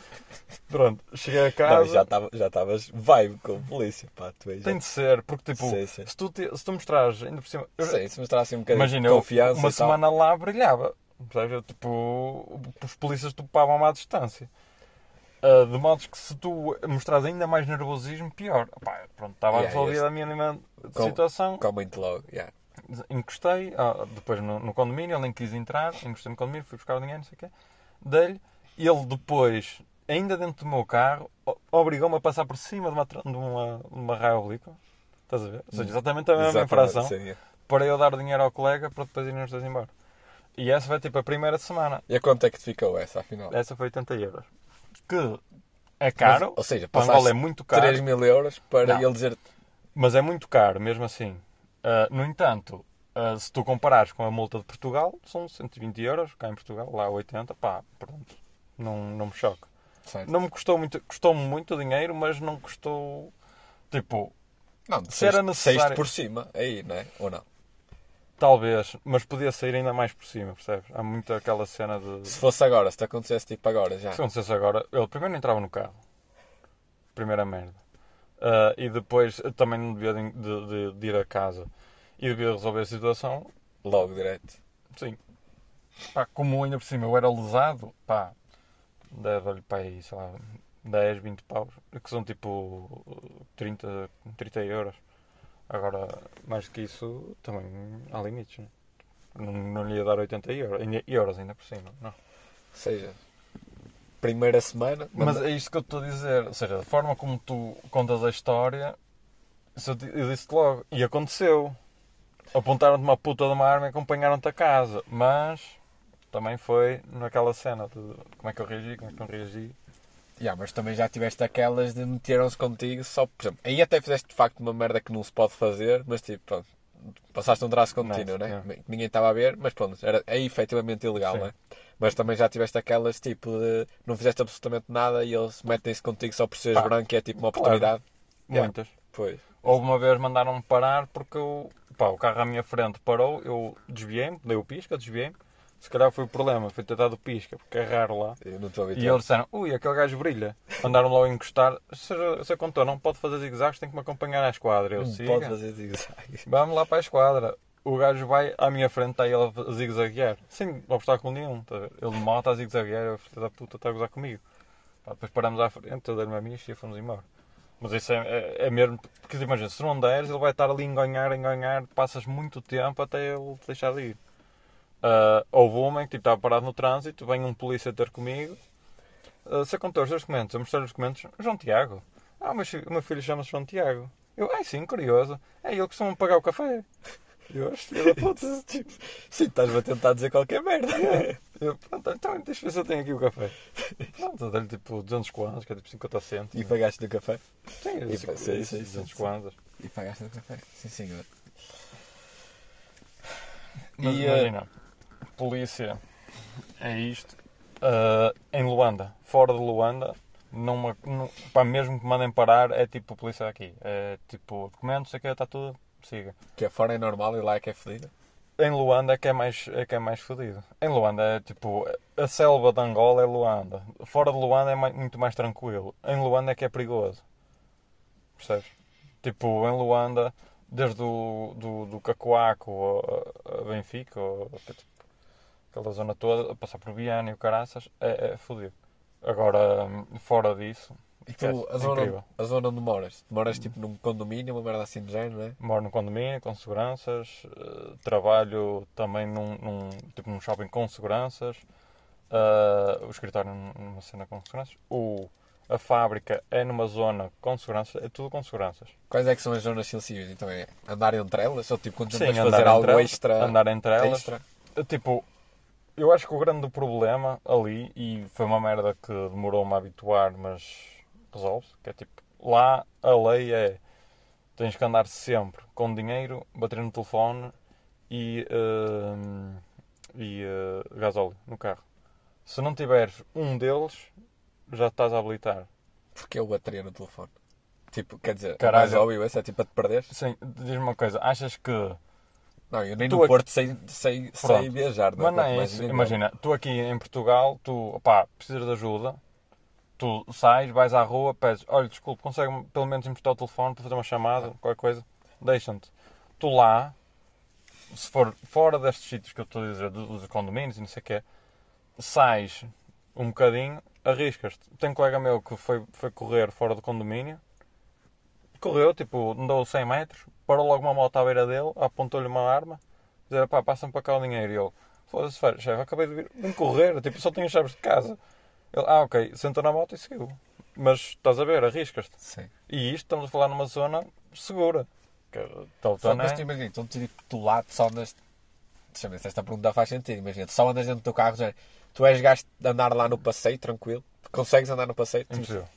Pronto, cheguei a Não, casa. já tava- já estavas vibe com a polícia, pá, tu aí já... Tem de ser, porque tipo, Sim, sim. Se, tu te- se tu mostrares, ainda por cima. eu- Sim, se mostrasse um bocadinho Imagina, de confiança uma e tal. semana lá brilhava. Percebes? Tipo, os polícias topavam-me à distância. Ah, de modo que se tu mostras ainda mais nervosismo, pior. Opá, pronto, estava Yeah, resolvida este- a mínima Com- situação. Comente logo, yeah. Encostei, ah, depois no, no condomínio, ele nem quis entrar. Encostei no condomínio, fui buscar o dinheiro, não sei o quê. Dei-lhe. Ele depois, ainda dentro do meu carro, obrigou-me a passar por cima de uma, de uma, de uma raia oblíqua. Estás a ver? Ou seja, exatamente a mesma Exatamente, infração sim, para eu dar o dinheiro ao colega para depois irem os dois embora. E essa foi tipo a primeira semana. E a quanto é que te ficou essa, afinal? Essa foi 80 euros. Que é caro. Mas, ou seja, para Angola é muito caro. 3 mil euros para Não. ele dizer Mas é muito caro, mesmo assim. Ah, no entanto, ah, se tu comparares com a multa de Portugal, são 120 euros. Cá em Portugal, lá 80. Pá, pronto. Não, não me choca. Não me custou muito. Custou-me muito dinheiro, mas não custou. Tipo, Não, se era necessário- por cima, aí, não é? Ou não? Talvez, mas podia sair ainda mais por cima, percebes? Há muito aquela cena de. Se fosse agora, se te acontecesse tipo agora já. Se acontecesse agora, ele primeiro não entrava no carro. Primeira merda. Ah, e depois também não devia de, de- de ir a casa. E devia resolver a situação. Logo direto. Sim. Pá, como ainda por cima eu era lesado, pá, dava-lhe para aí, sei lá, 10, 20 paus. Que são tipo 30, 30 euros. Agora, mais que isso, também há limites, né? Não, não lhe ia dar 80 euros, ainda- euros ainda por cima, não. Ou seja, primeira semana. Mas manda- é isto que eu estou a dizer. Ou seja, a forma como tu contas a história, isso eu disse logo. E aconteceu. Apontaram-te uma puta de uma arma e acompanharam-te a casa. Mas também foi naquela cena de como é que eu reagi, como é que não reagi. Ya, mas também já tiveste aquelas de meteram-se contigo só, por exemplo, aí até fizeste de facto uma merda que não se pode fazer, mas tipo, pronto, passaste um traço contínuo, Não, né? Que Ninguém estava a ver, mas pronto, era é efetivamente ilegal, Sim. né? Mas também já tiveste aquelas tipo de não fizeste absolutamente nada e eles metem-se contigo só por seres Pá, branco e é tipo uma claro. oportunidade. Ya, Muitas. Pois. Houve uma vez mandaram-me parar porque eu, pá, o carro à minha frente parou, eu desviei-me, dei o pisca, desviei-me. Se calhar foi o problema, foi ter dado pisca, porque é raro lá. Eu não estou E eles disseram, ui, aquele gajo brilha. Andaram logo a encostar. Se, se contou, não pode fazer zigue-zagues, tem que me acompanhar à esquadra. Eu Não siga. pode fazer zigue-zague. Vamos lá para a esquadra. O gajo vai à minha frente, está ele a zigue-zaguear. Sem obstáculo nenhum. tá? Ele moto a zigue-zaguear, eu, filho da puta, está a gozar comigo. Pá, depois paramos à frente, eu dei-lhe a minha e fomos embora. Mas isso é, é, é mesmo. Porque imagina, se não deres, ele vai estar ali a enganhar, enganhar, passas muito tempo até ele te deixar de ir. Ah, houve uma que tipo, estava parado no trânsito, vem um polícia ter comigo. Ah, se contou os seus documentos, eu mostrei os documentos, João Tiago. Ah, mas o meu filho chama-se João Tiago. Eu, ai sim, curioso. É ele que costuma pagar o café. Eu, "Este filho da puta. (laughs) tipo, sim, estás-me a tentar dizer qualquer merda. (laughs) Eu, pronto, então deixa eu ver se eu tenho aqui o café. Pronto, eu dei-lhe tipo 200 kwanzas, que é tipo 50 E cêntimos. pagaste do café? Sim, e- cinco- sim, sim, sim, 200 sim. kwanzas. E pagaste do café? Sim, senhor. Mas E, eh, imagina, polícia é isto. Ah, em Luanda, fora de Luanda, numa, num, pá, mesmo que mandem parar, é tipo polícia aqui. É tipo, documentos, sei que está tudo, siga. Que é fora é normal e lá é que é fedido. Em Luanda é que é mais, é que é mais fodido. Em Luanda é tipo, a selva de Angola é Luanda. Fora de Luanda é mai- muito mais tranquilo. Em Luanda é que é perigoso. Percebes? Tipo, em Luanda, desde o do, do Cacoaco a, a Benfica, ou, aquela zona toda, a passar por Viana e o Caraças, é, é fodido. Agora, fora disso, E tu, a é zona, incrível. a zona onde moras? Moras tipo num condomínio, uma merda assim de género, não é? Moro num condomínio com seguranças, eh, trabalho também num, num, tipo, num shopping com seguranças, eh, o escritório num- numa cena com seguranças, o, a fábrica é numa zona com seguranças, é tudo com seguranças. Quais é que são as zonas sensíveis? Então é andar entre elas? Ou tipo quando tentas fazer algo elas, extra? andar entre elas. extra? Tipo, eu acho que o grande problema ali, e foi uma merda que demorou-me a habituar, mas resolve-se, que é tipo, lá a lei é tens que andar sempre com dinheiro, bater no telefone e, hum, e eh, gasóleo no carro. Se não tiveres um deles, já estás a habilitar. Porque eu bateria no telefone. Tipo, quer dizer, Caralho. mais óbvio esse é tipo a te perder. Sim, diz-me uma coisa, achas que Não, eu nem Tu no aqui- Porto sei, sei, sei viajar. Mas não é isso. Imagina, tu aqui em Portugal, tu pá, precisas de ajuda, tu sais, vais à rua, pedes, olha, desculpe, consegue pelo menos emprestar o telefone para fazer uma chamada, qualquer coisa, deixam-te. Tu lá, se for fora destes sítios que eu estou a dizer, do- dos condomínios e não sei o quê, sais um bocadinho, arriscas-te. Tem um colega meu que foi, foi correr fora do condomínio, correu, tipo, andou 100 metros, parou logo uma moto à beira dele, apontou-lhe uma arma, dizer, pá, passa-me para cá o dinheiro. E ele, foda-se, chefe, acabei de vir, vim correr, tipo, só tinha chaves de casa. Ele, ah, ok, sentou na moto e seguiu. Mas estás a ver, arriscas-te. Sim. E isto estamos a falar numa zona segura. Que, tal, Só, tal, mas é? tu imagina, então tipo, tu lá tu só andas. Deixa eu ver se esta pergunta faz sentido. Imagina, tu só andas dentro do teu carro, já, tu és gajo de andar lá no passeio, tranquilo. Consegues andar no passeio. Impossível.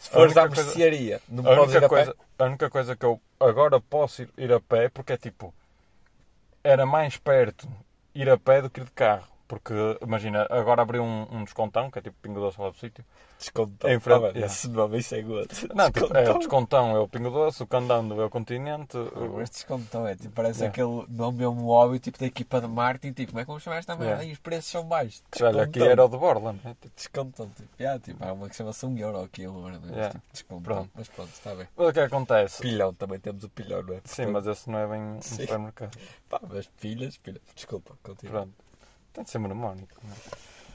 Se fores à mercearia, não A podes ir única, a coisa, pé. a única coisa que eu agora posso ir, ir a pé, porque é tipo, era mais perto ir a pé do que ir de carro. Porque, imagina, agora abriu um, um descontão, que é tipo Pingo Doce lá do sítio. Descontão. Em frente, Ah, yeah. Esse nome, isso é gosto. Não, tipo, é o descontão é o Pingo Doce, o Candando é o Continente. o- Este descontão é tipo, parece Yeah. aquele nome mesmo óbvio, tipo da equipa de marketing, tipo, como é que vamos chamar esta merda? Yeah. Ai, os preços são baixos. Olha, aqui era o de Borla, né? Tipo, Descontão, tipo, yeah, tipo, há uma que chama-se um euro aqui, um euro, mas Yeah. tipo, descontão. Pronto. Mas pronto, está bem. o que é acontece? Pilhão, também temos o pilhão, não é? Sim, mas esse não é bem um Sim. supermercado. Pá, mas pilhas, pilhas. Desculpa, continua. Pronto. Tem de ser mnemónico. não é?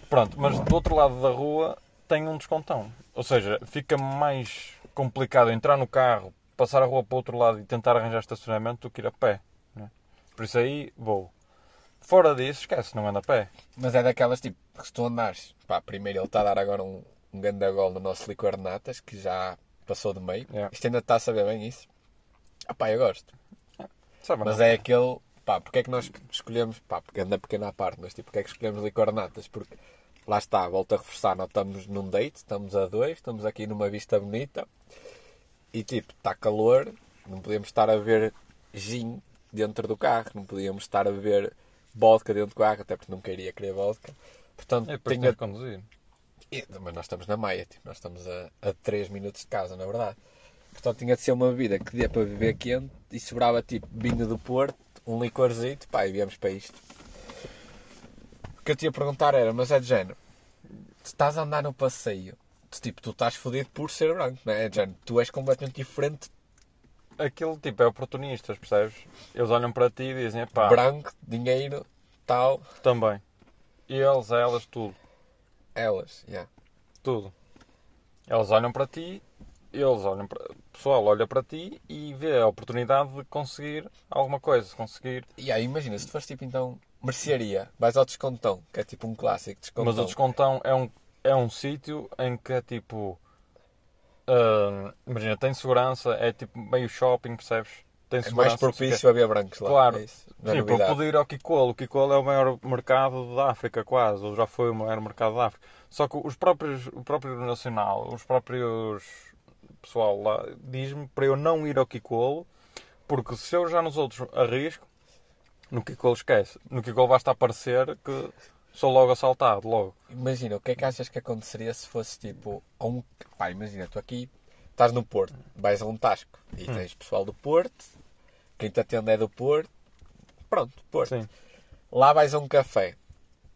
Pronto, mas do outro lado da rua tem um descontão. Ou seja, fica mais complicado entrar no carro, passar a rua para o outro lado e tentar arranjar estacionamento do que ir a pé. não é? Por isso aí vou. Fora disso, esquece, não anda a pé. Mas é daquelas tipo, que se tu andares, pá, primeiro ele está a dar agora um, um grande gol no nosso licor de natas, que já passou de meio. Yeah. Isto ainda está a saber bem isso. Ah pá, eu gosto. Mas não? é aquele, pá, porque é que nós escolhemos, pá, porque anda pequena à parte, mas tipo, porque é que escolhemos licor natas? Porque lá está, volto a reforçar, nós estamos num date, estamos a dois, estamos aqui numa vista bonita e tipo, está calor, não podíamos estar a ver gin dentro do carro, não podíamos estar a ver vodka dentro do carro, até porque não queria querer vodka. Portanto, É tinha... de conduzir. E- Mas nós estamos na Maia, tipo, nós estamos a, a 3 minutos de casa, na verdade. Portanto, tinha de ser uma bebida que dê para viver quente e sobrava tipo vinho do Porto, um licorzito, pá, e viemos para isto. O que eu te ia perguntar era, mas é de género, se estás a andar no passeio, tu, tipo, tu estás fodido por ser branco, não é? É de género, tu és completamente diferente, Aquilo tipo é oportunistas, percebes? Eles olham para ti e dizem, pá, branco, dinheiro, tal, também. Eles, elas, tudo. elas, yeah. Tudo. Eles olham para ti, eles olham para. Pessoal olha para ti e vê a oportunidade de conseguir alguma coisa, conseguir. E aí, imagina, se tu fores tipo, então, mercearia, vais ao descontão, que é tipo um clássico, descontão. Mas o descontão é um, é um sítio em que é tipo. ah, imagina, tem segurança, é tipo meio shopping, percebes? Tem É mais propício a ver brancos lá. Claro. É é Sim, para novidade. poder ir ao Kikolo. O Kikolo é o maior mercado da África, quase. Ou já foi o maior mercado da África. Só que os próprios, o próprio Nacional, os próprios pessoal lá, diz-me para eu não ir ao Kikolo, porque se eu já nos outros arrisco, no Kikolo esquece. No Kikolo basta aparecer que sou logo assaltado, logo. Imagina, o que é que achas que aconteceria se fosse tipo a um. Pá, imagina, tu aqui estás no Porto, vais a um Tasco Hum. e tens pessoal do Porto, quem te atende é do Porto, pronto, Porto. Sim. Lá vais a um café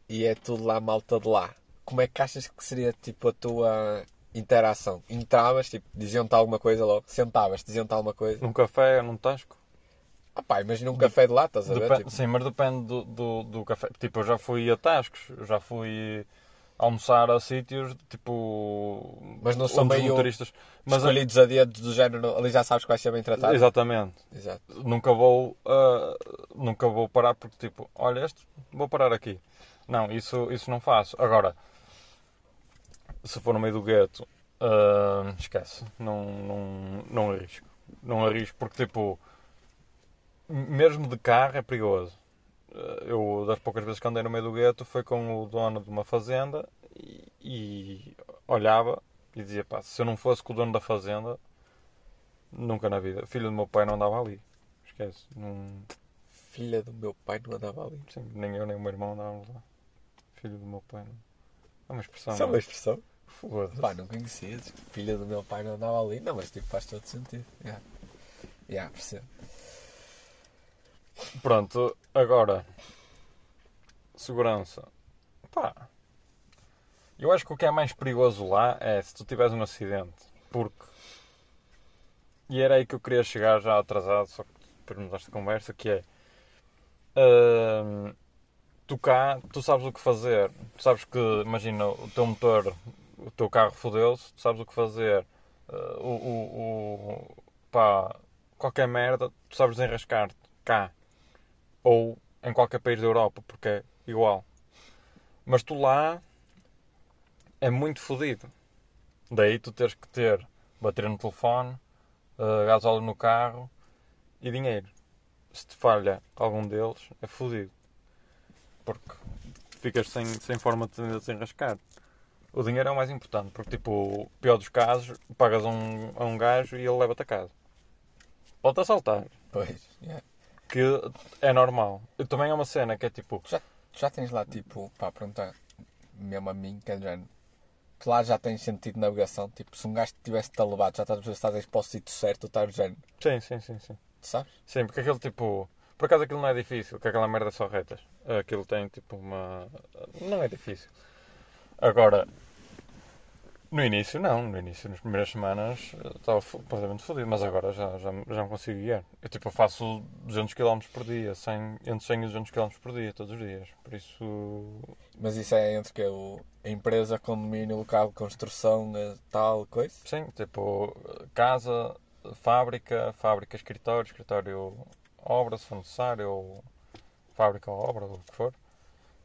e é tudo lá malta de lá. Como é que achas que seria tipo a tua interação? Entravas, tipo, diziam-te alguma coisa logo, sentavas, diziam-te alguma coisa. Num café, num tasco. Ah pá, imagina um café de lá, estás a ver? Tipo, Sim, mas depende do, do, do café. Tipo, eu já fui a tascos, já fui almoçar a sítios, tipo... Mas não são meio motoristas... Mas, escolhidos a dedo do género, ali já sabes que vai ser bem tratado. Exatamente. Exato. Nunca vou, ah, nunca vou parar porque, tipo, olha este, vou parar aqui. Não, isso, isso não faço. Agora, se for no meio do gueto, ah, esquece. Não, não, não arrisco. Não arrisco porque, tipo, mesmo de carro é perigoso. Ah, Eu, das poucas vezes que andei no meio do gueto, foi com o dono de uma fazenda e, e olhava e dizia, pá, se eu não fosse com o dono da fazenda, nunca na vida. Filho do meu pai não andava ali. Esquece. Não, Filha do meu pai não andava ali. sim, nem eu nem o meu irmão andávamos lá. Filho do meu pai. Não. É uma expressão. Isso é uma expressão? Foda-se. Pá, não conhecias. Filha do meu pai não andava ali. Não, mas tipo, faz todo sentido. Já, yeah. percebo. Pronto, agora. Segurança. Pá. Eu acho que o que é mais perigoso lá é se tu tiveres um acidente. Porque. E era aí que eu queria chegar já atrasado, só que nos esta conversa, que é. hum, tu cá, tu sabes o que fazer. Tu sabes que, imagina, o teu motor, o teu carro fodeu-se, tu sabes o que fazer. Uh, o, o, o- pá, qualquer merda, tu sabes desenrascar-te cá. Ou em qualquer país da Europa, porque é igual. Mas tu lá é muito fodido. Daí tu tens que ter bateria no telefone, uh, gasóleo no carro e dinheiro. Se te falha algum deles, é fodido. Porque ficas sem, sem forma de desenrascar. O dinheiro é o mais importante, porque tipo, pior dos casos, pagas a um, a um gajo e ele leva-te a casa. Pode-te assaltar, Pois, yeah. que é normal. E também é uma cena que é tipo, Já- Tu já tens lá, tipo, pá, perguntar mesmo a mim, que é género. Tu lá já tens sentido de navegação, tipo, se um gajo tivesse-te a levar, já estás estás para o sítio certo, estás do género, Sim, sim, sim, sim. tu sabes? Sim, porque aquele tipo. Por acaso aquilo não é difícil, que aquela merda é só retas. Aquilo tem tipo uma. Não é difícil. Agora, no início não, no início, nas primeiras semanas estava completamente fodido, mas agora já, já, já me consigo guiar. Eu tipo eu faço 200 km por dia, 100, entre 100 e 200 km por dia, todos os dias. Por isso. Mas isso é entre que o, a empresa, condomínio, local construção, tal coisa? Sim, tipo casa, fábrica, fábrica, escritório, escritório, obra, se for necessário, ou fábrica ou obra, ou o que for.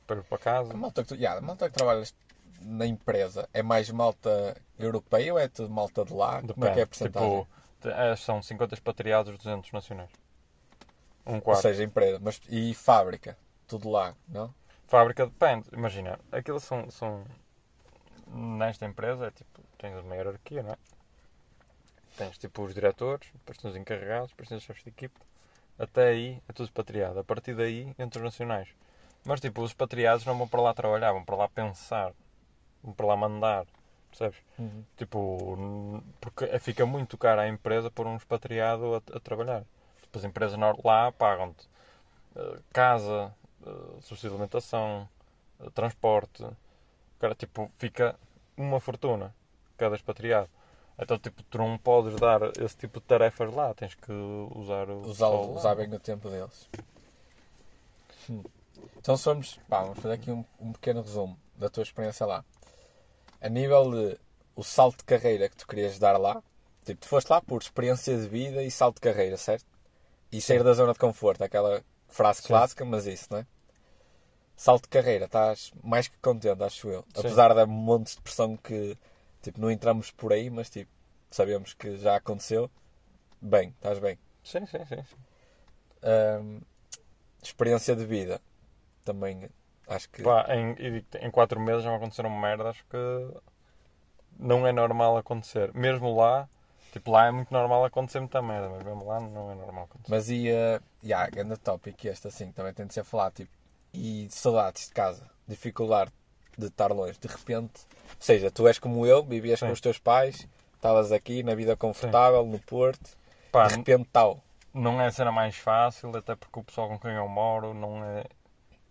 Depois vou para casa. A malta que tu, yeah, malta que trabalhas na empresa é mais malta europeia ou é tudo malta de lá? Como é que é a porcentagem? Tipo, é, são 50 expatriados, 200 nacionais. Um ou quarto. seja, empresa. Mas, e fábrica? Tudo lá, não? Fábrica depende. Imagina, aquilo são, são. Nesta empresa é tipo. Tens uma hierarquia, não é? Tens tipo os diretores, depois tens os encarregados, depois tens os chefes de equipe. Até aí é tudo expatriado. A partir daí, entre os nacionais. Mas tipo, os expatriados não vão para lá trabalhar, vão para lá pensar. Para lá mandar. Percebes? Tipo, n- porque fica muito caro à empresa por um expatriado a, a trabalhar. Tipo, as empresas lá pagam-te eh, casa, uh, subsídio de alimentação, eh, transporte. Cara, tipo, fica uma fortuna cada expatriado. Então, tipo, tu não podes dar esse tipo de tarefas lá, tens que usar o. Usar, usar bem o tempo deles. Hum. Então se formos, pá, vamos fazer aqui um, um pequeno resumo da tua experiência lá. A nível de o salto de carreira que tu querias dar lá, tipo, tu foste lá por experiência de vida e salto de carreira, certo? E sair da zona de conforto, aquela frase Sim. clássica, mas isso, não é? Salto de carreira, estás mais que contente, acho eu. Sim. Apesar de montes de pressão que, tipo, não entramos por aí, mas, tipo, sabemos que já aconteceu. Bem, estás bem. Sim, sim, sim. sim. Hum, experiência de vida também acho que Pá, em, em quatro meses já me aconteceram merdas que não é normal acontecer. Mesmo lá, tipo, lá é muito normal acontecer muita merda, mas mesmo lá não é normal acontecer. mas e uh, yeah, grande tópico este assim também tem de ser falado tipo e saudades de casa dificuldade de estar longe de repente ou seja tu és como eu vivias Sim. com os teus pais estavas aqui na vida confortável no Porto Pá, de repente tal não é a cena mais fácil, até porque o pessoal com quem eu moro não é.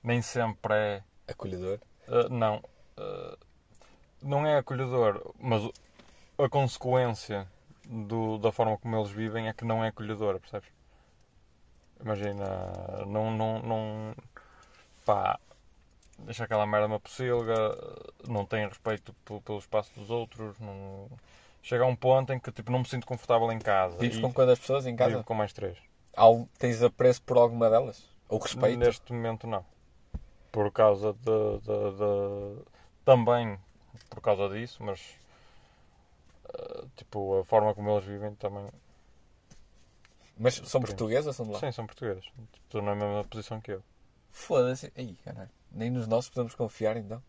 Nem sempre é. acolhedor Uh, não. Uh, não é acolhedor, mas a consequência do- da forma como eles vivem é que não é acolhedora, percebes? Imagina, não. não, não pá, deixa aquela merda uma pocilga, não tem respeito pe- pelo espaço dos outros, não, chega a um ponto em que tipo, não me sinto confortável em casa. vives com quantas pessoas em casa vivo com mais três. Al- tens apreço por alguma delas ou respeito Neste momento não. Por causa de, de- de- Também por causa disso, mas. eh, tipo, a forma como eles vivem também. mas são Sim. portuguesas ou são de lá Sim, são portugueses. Estão na mesma posição que eu. foda-se Ei, caralho. nem nos nossos podemos confiar então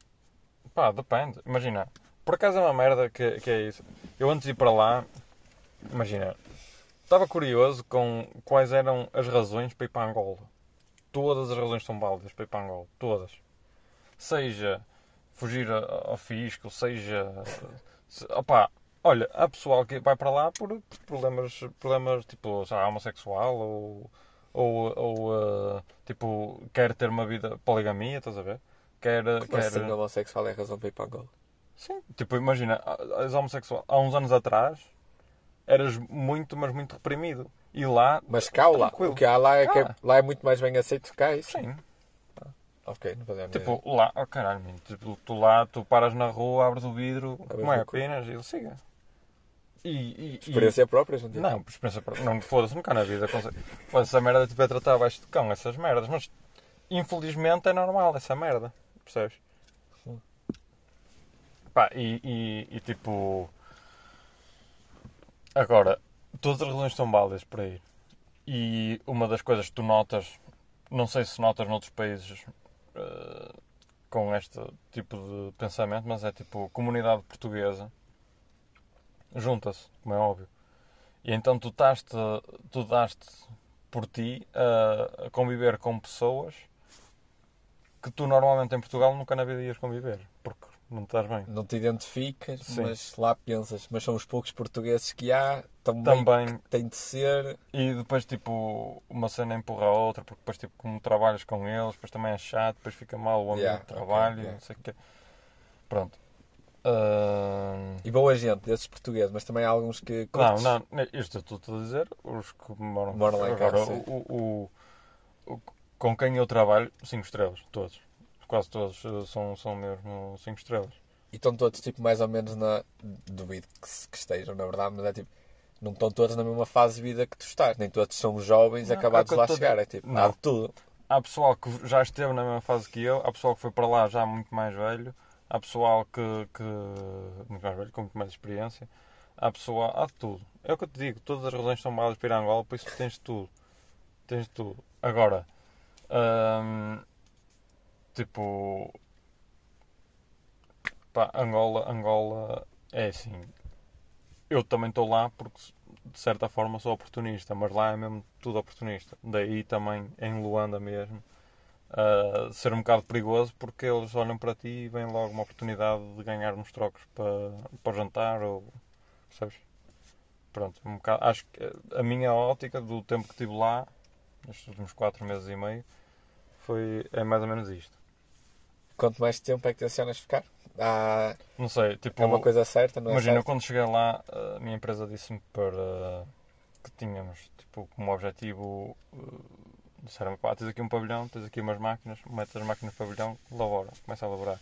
Pá, depende. Imagina. Por acaso é uma merda que, que é isso. Eu antes de ir para lá. Imagina. Estava curioso com quais eram as razões para ir para Angola. Todas as razões são válidas para ir para Angola. Todas. Seja fugir a- ao fisco, seja. Se, opá, olha, há pessoal que vai para lá por problemas, problemas tipo, sei lá, homossexual ou. Ou, ou eh, tipo, quer ter uma vida poligamia, estás a ver? Quer, Como quer... assim homossexual é a razão para ir para Angola? Sim, tipo, imagina, és homossexual. Há uns anos atrás eras muito, mas muito reprimido. E lá, Mas cá ou lá? Tranquilo. O que há lá é, que é- lá é muito mais bem aceito que cá, é isso? sim. Ok, não fazia a Tipo, lá, oh caralho, menino, tipo, tu lá, tu paras na rua, abres o vidro, Abres como é, o cu. apenas, e ele siga. E, e, e- Experiência própria, não Não, por experiência própria. Não, foda-se, nunca na vida. Foda-se, essa merda tipo, é tratar abaixo de cão, essas merdas. Mas, infelizmente, é normal essa merda. Percebes? Pá, e, e, e, tipo... Agora, todas as razões são válidas para ir. E uma das coisas que tu notas, não sei se notas noutros países eh, com este tipo de pensamento, mas é tipo, comunidade portuguesa junta-se, como é óbvio. E então tu daste, tu daste por ti a, a conviver com pessoas que tu normalmente em Portugal nunca na vida ias conviver, porque não te estás bem. Não te identificas, Sim. mas lá pensas, mas são os poucos portugueses que há, também, Também, tem de ser. e depois tipo, uma cena empurra a outra, porque depois tipo, como trabalhas com eles, depois também é chato, depois fica mal o ambiente Yeah, de trabalho, ok, yeah. não sei o quê. Pronto. Ah, E boa gente desses portugueses, mas também há alguns que Não, curtes. não, isto eu estou a dizer, os que moram, Moram lá em agora, casa, sim. o, o, o- com quem eu trabalho, 5 estrelas, todos. Quase todos eh, são, são mesmo 5 estrelas. E estão todos tipo mais ou menos na. Duvido que, que estejam, na verdade, mas é tipo. Não estão todos na mesma fase de vida que tu estás. Nem todos são jovens Não, acabados é de que lá chegar. É tipo, Não. há de tudo. Há pessoal que já esteve na mesma fase que eu, há pessoal que foi para lá já muito mais velho, há pessoal que, que muito mais velho, com muito mais experiência, há pessoal, há de tudo. É o que eu te digo, todas as razões são válidas para ir a Angola, por isso tens tudo. Tens tudo. Agora, hum, tipo, pá, Angola, Angola é assim. Eu também estou lá porque de certa forma sou oportunista, mas lá é mesmo tudo oportunista. Daí também em Luanda mesmo uh, ser um bocado perigoso porque eles olham para ti e vêm logo uma oportunidade de ganhar uns trocos para, para jantar ou percebes? Pronto, um bocado, acho que a minha ótica do tempo que estive lá, nestes últimos 4 meses e meio, foi, é mais ou menos isto. Quanto mais tempo é que tencionas ficar? Há- Não sei, tipo, é uma coisa certa, não é? Imagina, certo? quando cheguei lá, a minha empresa disse-me para que tínhamos tipo, como objetivo. uh, Disseram-me: pá, tens aqui um pavilhão, tens aqui umas máquinas, metes as máquinas no pavilhão, labora, começa a elaborar.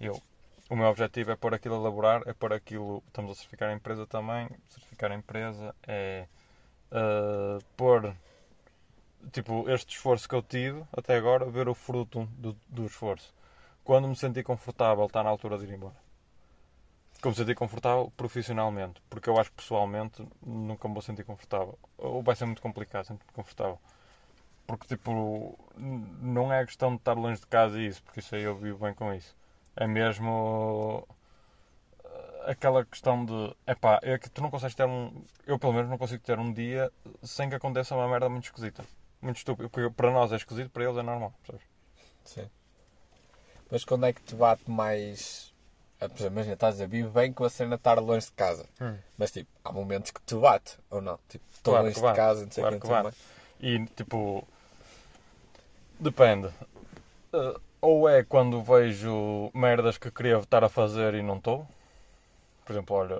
E eu, o meu objetivo é pôr aquilo a elaborar, é pôr aquilo. Estamos a certificar a empresa também. Certificar a empresa é uh, pôr. Tipo, este esforço que eu tive até agora, ver o fruto do, do esforço. Quando me senti confortável, está na altura de ir embora como me sentir confortável profissionalmente, porque eu acho que pessoalmente nunca me vou sentir confortável. Ou vai ser muito complicado sentir-me confortável. Porque, tipo, não é questão de estar longe de casa e isso, porque isso aí eu vivo bem com isso. É mesmo eh, aquela questão de, epá, é que tu não consegues ter um, eu pelo menos não consigo ter um dia sem que aconteça uma merda muito esquisita. Muito estúpido, porque para nós é esquisito, para eles é normal, percebes? Sim. Mas quando é que te bate mais. Ah, Por exemplo, imagina, estás a dizer, vive bem com a cena estar longe de casa. Hum. Mas tipo, há momentos que te bate, ou não? Tipo, estou Claro longe de casa, não sei claro que, que bate. E tipo. Depende. Eh, ou é quando vejo merdas que queria estar a fazer e não estou. Por exemplo, olha,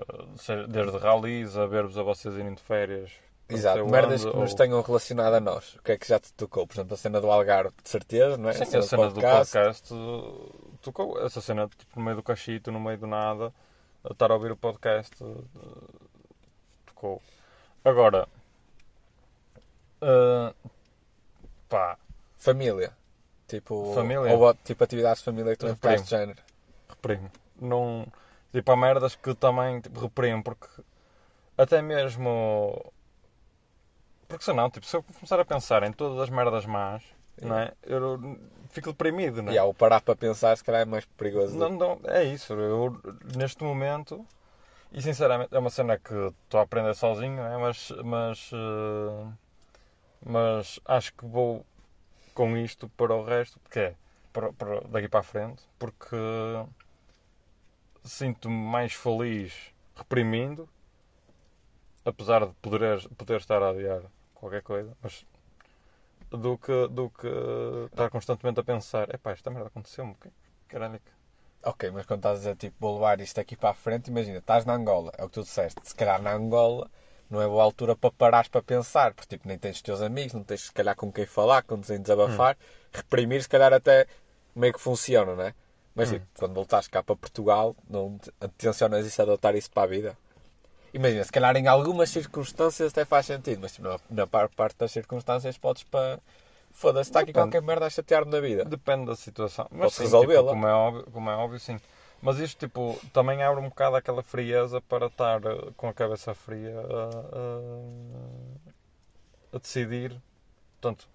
desde rallies a ver-vos a vocês irem de férias. Não Exato, merdas que nos tenham relacionado a nós. O que é que já te tocou? Por exemplo, a cena do Algarve, de certeza, não é? Sim, a cena do podcast. podcast tocou. Essa cena tipo, no meio do cachito, no meio do nada, a estar a ouvir o podcast eh, tocou. Agora, eh, pá, Família. Tipo, Família? Ou tipo atividades de família que tu não Reprimo. ficaste de género. reprimo. Não, tipo, há merdas que também tipo, reprimo, porque até mesmo. Porque senão, tipo, se eu começar a pensar em todas as merdas más, não é? Eu fico deprimido, não é? E há o parar para pensar, se calhar é mais perigoso. Não, não, é isso. Eu, neste momento, e sinceramente, é uma cena que estou a aprender sozinho, não é? mas, mas, eh, mas acho que vou com isto para o resto, porque é para, para- daqui para a frente, porque sinto-me mais feliz reprimindo, apesar de poder, poder estar a adiar qualquer coisa, mas do que, do que estar constantemente a pensar, epá, esta merda aconteceu-me, que caralho é que Ok, mas quando estás a dizer tipo, vou levar isto aqui para a frente, imagina, estás na Angola, é o que tu disseste. Se calhar na Angola não é boa altura para parares para pensar, porque tipo, nem tens os teus amigos, não tens se calhar com quem falar, com quem desabafar. Reprimir, se calhar até meio que funciona, não é? Mas tipo, quando voltares cá para Portugal, não te- tencionas isso, adotar isso para a vida. Imagina, se calhar em algumas circunstâncias até faz sentido, mas tipo, na, na par- parte das circunstâncias podes para. Foda-se, está aqui qualquer merda a chatear-me na vida. Depende da situação. Mas sim, resolvê-la. tipo, como, é óbvio, como é óbvio, sim. Mas isto, tipo, também abre um bocado aquela frieza para estar eh, com a cabeça fria a, a- a decidir. Portanto,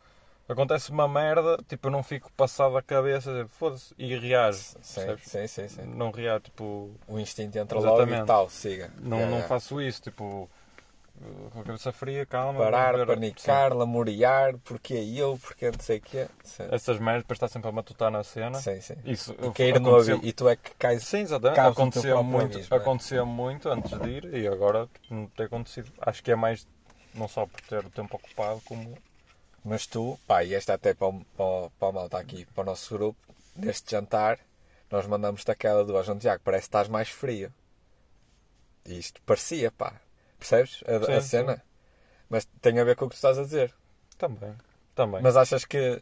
acontece uma merda, tipo, eu não fico passado a cabeça, dizer, foda-se, e reajo. Sim, sim, sim, sim. Não reajo, tipo, O instinto entra logo e Exatamente. tal, siga. não, Yeah, não faço isso, tipo, com a cabeça fria, calma. Parar, ver- panicar, lamuriar, porque eu, porque não sei o quê. Sim, sim. Essas merdas, depois está sempre a matutar na cena. sim. sim. Isso E cair no aconteceu- abismo. E tu é que cais. Sim, exatamente. no Acontecia próprio muito, abismo, é? acontecia muito antes de ir e agora tipo, não tem acontecido. Acho que é mais, não só por ter o tempo ocupado, como. Mas tu, pá, e esta até para o, para, para o malta aqui, para o nosso grupo, neste jantar, nós mandamos-te aquela do "Ó, João Tiago, parece que estás mais frio. E isto parecia, pá. Percebes a, a Sim, cena? Mas tem a ver com o que tu estás a dizer. Também. Também. Mas achas que,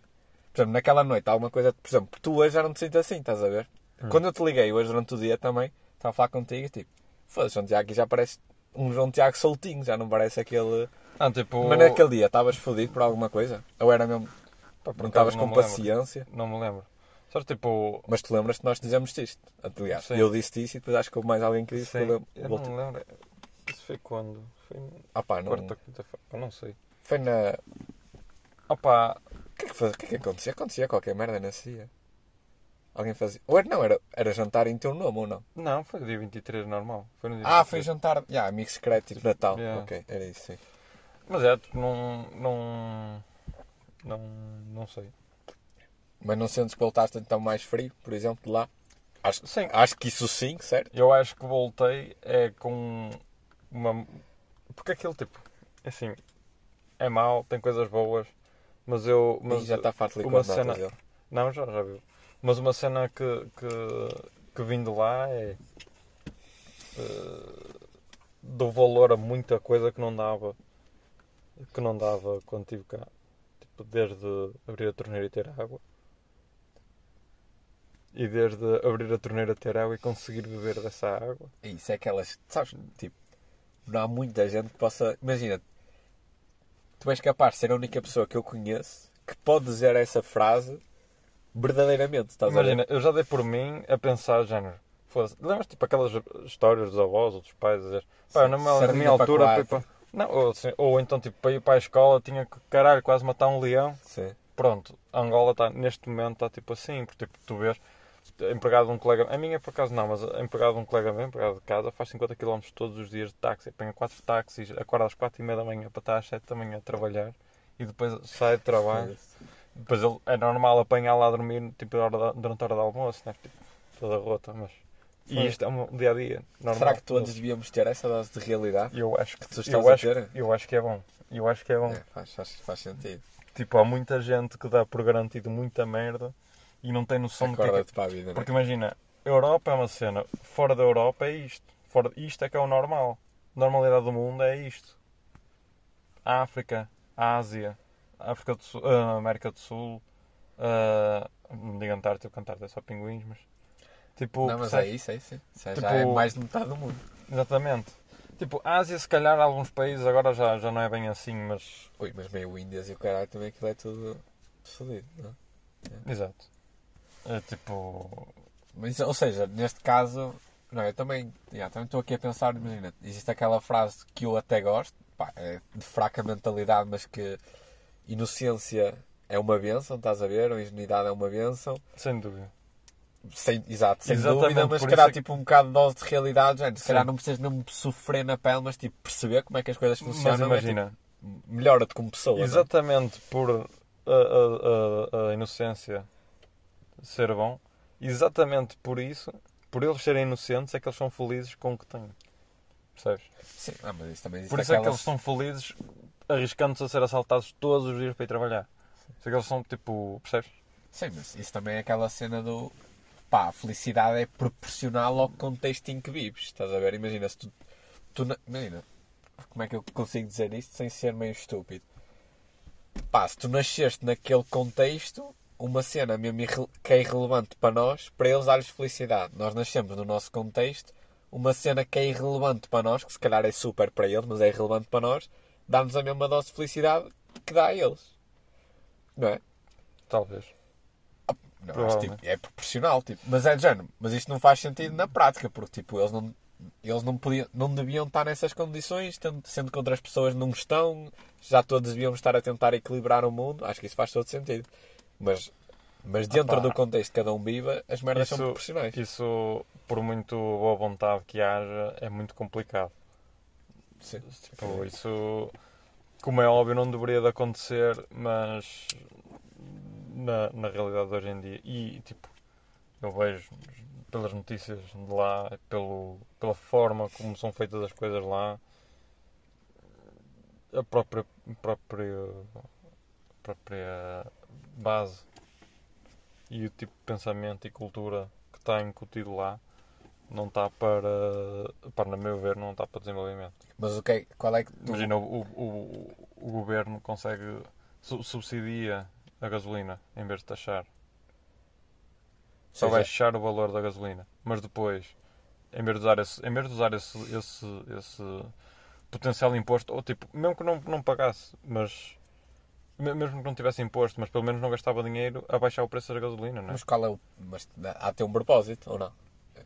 por exemplo, naquela noite há alguma coisa, por exemplo, tu hoje já não te sinto assim, estás a ver? Hum. Quando eu te liguei hoje durante o dia também, estava a falar contigo e tipo, foda-se, João Tiago, já parece um João Tiago soltinho, já não parece aquele. Ah, tipo. Mas naquele dia estavas fodido por alguma coisa? Ou era mesmo. pá, Não estavas com paciência? Não me lembro. Só tipo. Mas te lembras que nós dizemos isto? Aliás, eu disse isto e depois acho que houve mais alguém que disse Sim, que eu eu não me lembro. Isso foi quando? Foi Ah pá, não. quarta, quinta-feira? Eu não sei. Foi na. Opa, O que é que, faz... que, é que acontecia? Acontecia qualquer merda nesse dia. Alguém fazia. Ou era, não, era, era jantar em teu nome ou não? não, foi dia 23 normal. Foi no dia Ah, 23. foi jantar. Já, amigo secreto, tipo Natal. Yeah. Ok, era isso, sim. Mas é, tipo, não. Não. Não. Não sei. Mas não sentes que voltaste então mais frio, por exemplo, de lá? Acho, Sim. acho que isso sim, certo? Eu acho que voltei é com uma. Porque aquele tipo. Assim. É mau, tem coisas boas. Mas eu. Mas Mas já está farto de uma cena- dele. Não, já, já viu. Mas uma cena que, que, que vim de lá é. dou valor a muita coisa que não dava. Que não dava quando estive cá. Tipo, desde abrir a torneira e ter água. E desde abrir a torneira, ter água e conseguir beber dessa água. Isso é aquelas. Sabes, tipo, não há muita gente que possa. Imagina, tu és capaz de ser a única pessoa que eu conheço que pode dizer essa frase verdadeiramente. Estás? Imagina, eu já dei por mim a pensar, género. Lembras tipo aquelas histórias dos avós ou dos pais a dizer, pá, na minha, na minha para altura, quatro. Não, ou, assim, ou então tipo, para ir para a escola tinha que, caralho, quase matar um leão. Sim. Pronto, Angola está, neste momento está tipo assim, porque tipo, tu vês, empregado de um colega, a minha por acaso não, mas empregado de um colega meu, empregado de casa, faz 50 km todos os dias de táxi, apanha 4 táxis, acorda às 4 e meia da manhã para estar às 7 da manhã a trabalhar e depois sai de trabalho. Depois ele, é normal apanhar lá a dormir tipo, a hora da- durante a hora do almoço, né? tipo, toda rota, mas. E isto é um dia a dia. Normal. Será que todos devíamos ter essa dose de realidade? Eu acho que tu estás eu a acho, ter? eu acho que é bom. Eu acho que é bom. É, faz, faz, faz sentido. Tipo, há muita gente que dá por garantido muita merda e não tem noção do que é que para a vida, né? Porque imagina, Europa é uma cena, fora da Europa é isto. Fora, isto é que é o normal. A normalidade do mundo é isto. África, Ásia, África do Sul, ah, América do Sul, ah, não digo Antártida, porque Antártida é só pinguins, mas tipo, Não, mas é percebes? isso, é isso. Isso é- Tipo- já é mais de metade do mundo. Exatamente. Tipo, Ásia, se calhar, alguns países agora já, já não é bem assim, mas. Ui, mas meio Índias e o caralho também aquilo é tudo fodido, não é? Exato. É tipo. Mas, ou seja, neste caso, não, eu também já, também estou aqui a pensar, imagina, existe aquela frase que eu até gosto, pá, é de fraca mentalidade, mas que inocência é uma benção, estás a ver? Ou ingenuidade é uma benção. Sem dúvida. Sem, exato, sem Exatamente, dúvida, mas se calhar é tipo um bocado de dose de realidade, gente. Se calhar não precisas mesmo sofrer na pele, mas tipo perceber como é que as coisas funcionam. Mas é, imagina, tipo, melhora-te como pessoa. não é? exatamente por a, a- a- a inocência ser bom, exatamente por isso, por eles serem inocentes, é que eles são felizes com o que têm. Percebes? Sim, ah, mas isso também existe Por isso é que aquelas- eles são felizes arriscando-se a ser assaltados todos os dias para ir trabalhar. Por isso é que eles são tipo. Percebes? Sim, mas isso também é aquela cena do. Pá, a felicidade é proporcional ao contexto em que vives. Estás a ver? Imagina se tu. tu na- imagina. Como é que eu consigo dizer isto sem ser meio estúpido? Pá, se tu nasceste naquele contexto, uma cena mesmo que é irrelevante para nós, para eles dar-lhes felicidade. Nós nascemos no nosso contexto, uma cena que é irrelevante para nós, que se calhar é super para eles, mas é irrelevante para nós, dá-nos a mesma dose de felicidade que dá a eles. Não é? Talvez. Não, mas, tipo, é proporcional, tipo, mas é de género. Mas isto não faz sentido na prática, porque tipo, eles não, eles não, podiam, não deviam estar nessas condições, sendo que outras pessoas não estão, já todos devíamos estar a tentar equilibrar o mundo. Acho que isso faz todo sentido. Mas, mas dentro Opa. do contexto que cada um viva, as merdas são Isso- proporcionais. Isso, por muito boa vontade que haja, é muito complicado. Sim. Tipo, isso, como é óbvio, não deveria de acontecer, mas na, na realidade de hoje em dia. E, tipo, eu vejo pelas notícias de lá, pelo, pela forma como são feitas as coisas lá, a própria, própria, a própria base e o tipo de pensamento e cultura que está incutido lá não está para, para, no meu ver, não está para desenvolvimento. Mas o que é, qual é que tu... Imagina, o, o, o governo consegue su- subsidia a gasolina em vez de taxar. Só Seja- baixar o valor da gasolina. Mas depois, em vez de usar esse, em vez de usar esse, esse, esse potencial imposto, ou tipo, mesmo que não, não pagasse, mas me- mesmo que não tivesse imposto, mas pelo menos não gastava dinheiro a baixar o preço da gasolina, não é? Mas qual é o... Mas há de ter um propósito, ou não?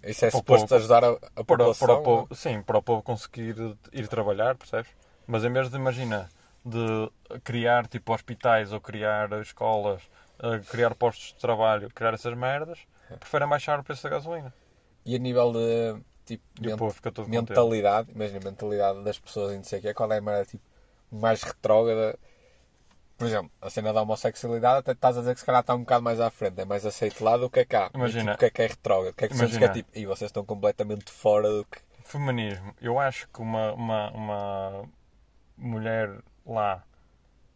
Isso é Para suposto povo. ajudar a, a para, população? para o povo, sim, para o povo conseguir ir trabalhar, percebes? Mas em vez de, imagina, de criar tipo hospitais ou criar escolas, eh, criar postos de trabalho, criar essas merdas, preferem baixar o preço da gasolina. E a nível de, tipo, E o ment- mentalidade, imagina, mentalidade das pessoas e não sei o quê, qual é a maneira, tipo, mais retrógrada? Por exemplo, a cena da homossexualidade, até estás a dizer que se calhar está um bocado mais à frente, é mais aceito lá do que é cá. E, Imagina. tipo, o que é que é retrógrado? O que é que sentes que é Imagina. tipo, e vocês estão completamente fora do que... Feminismo. Eu acho que uma, uma, uma mulher lá,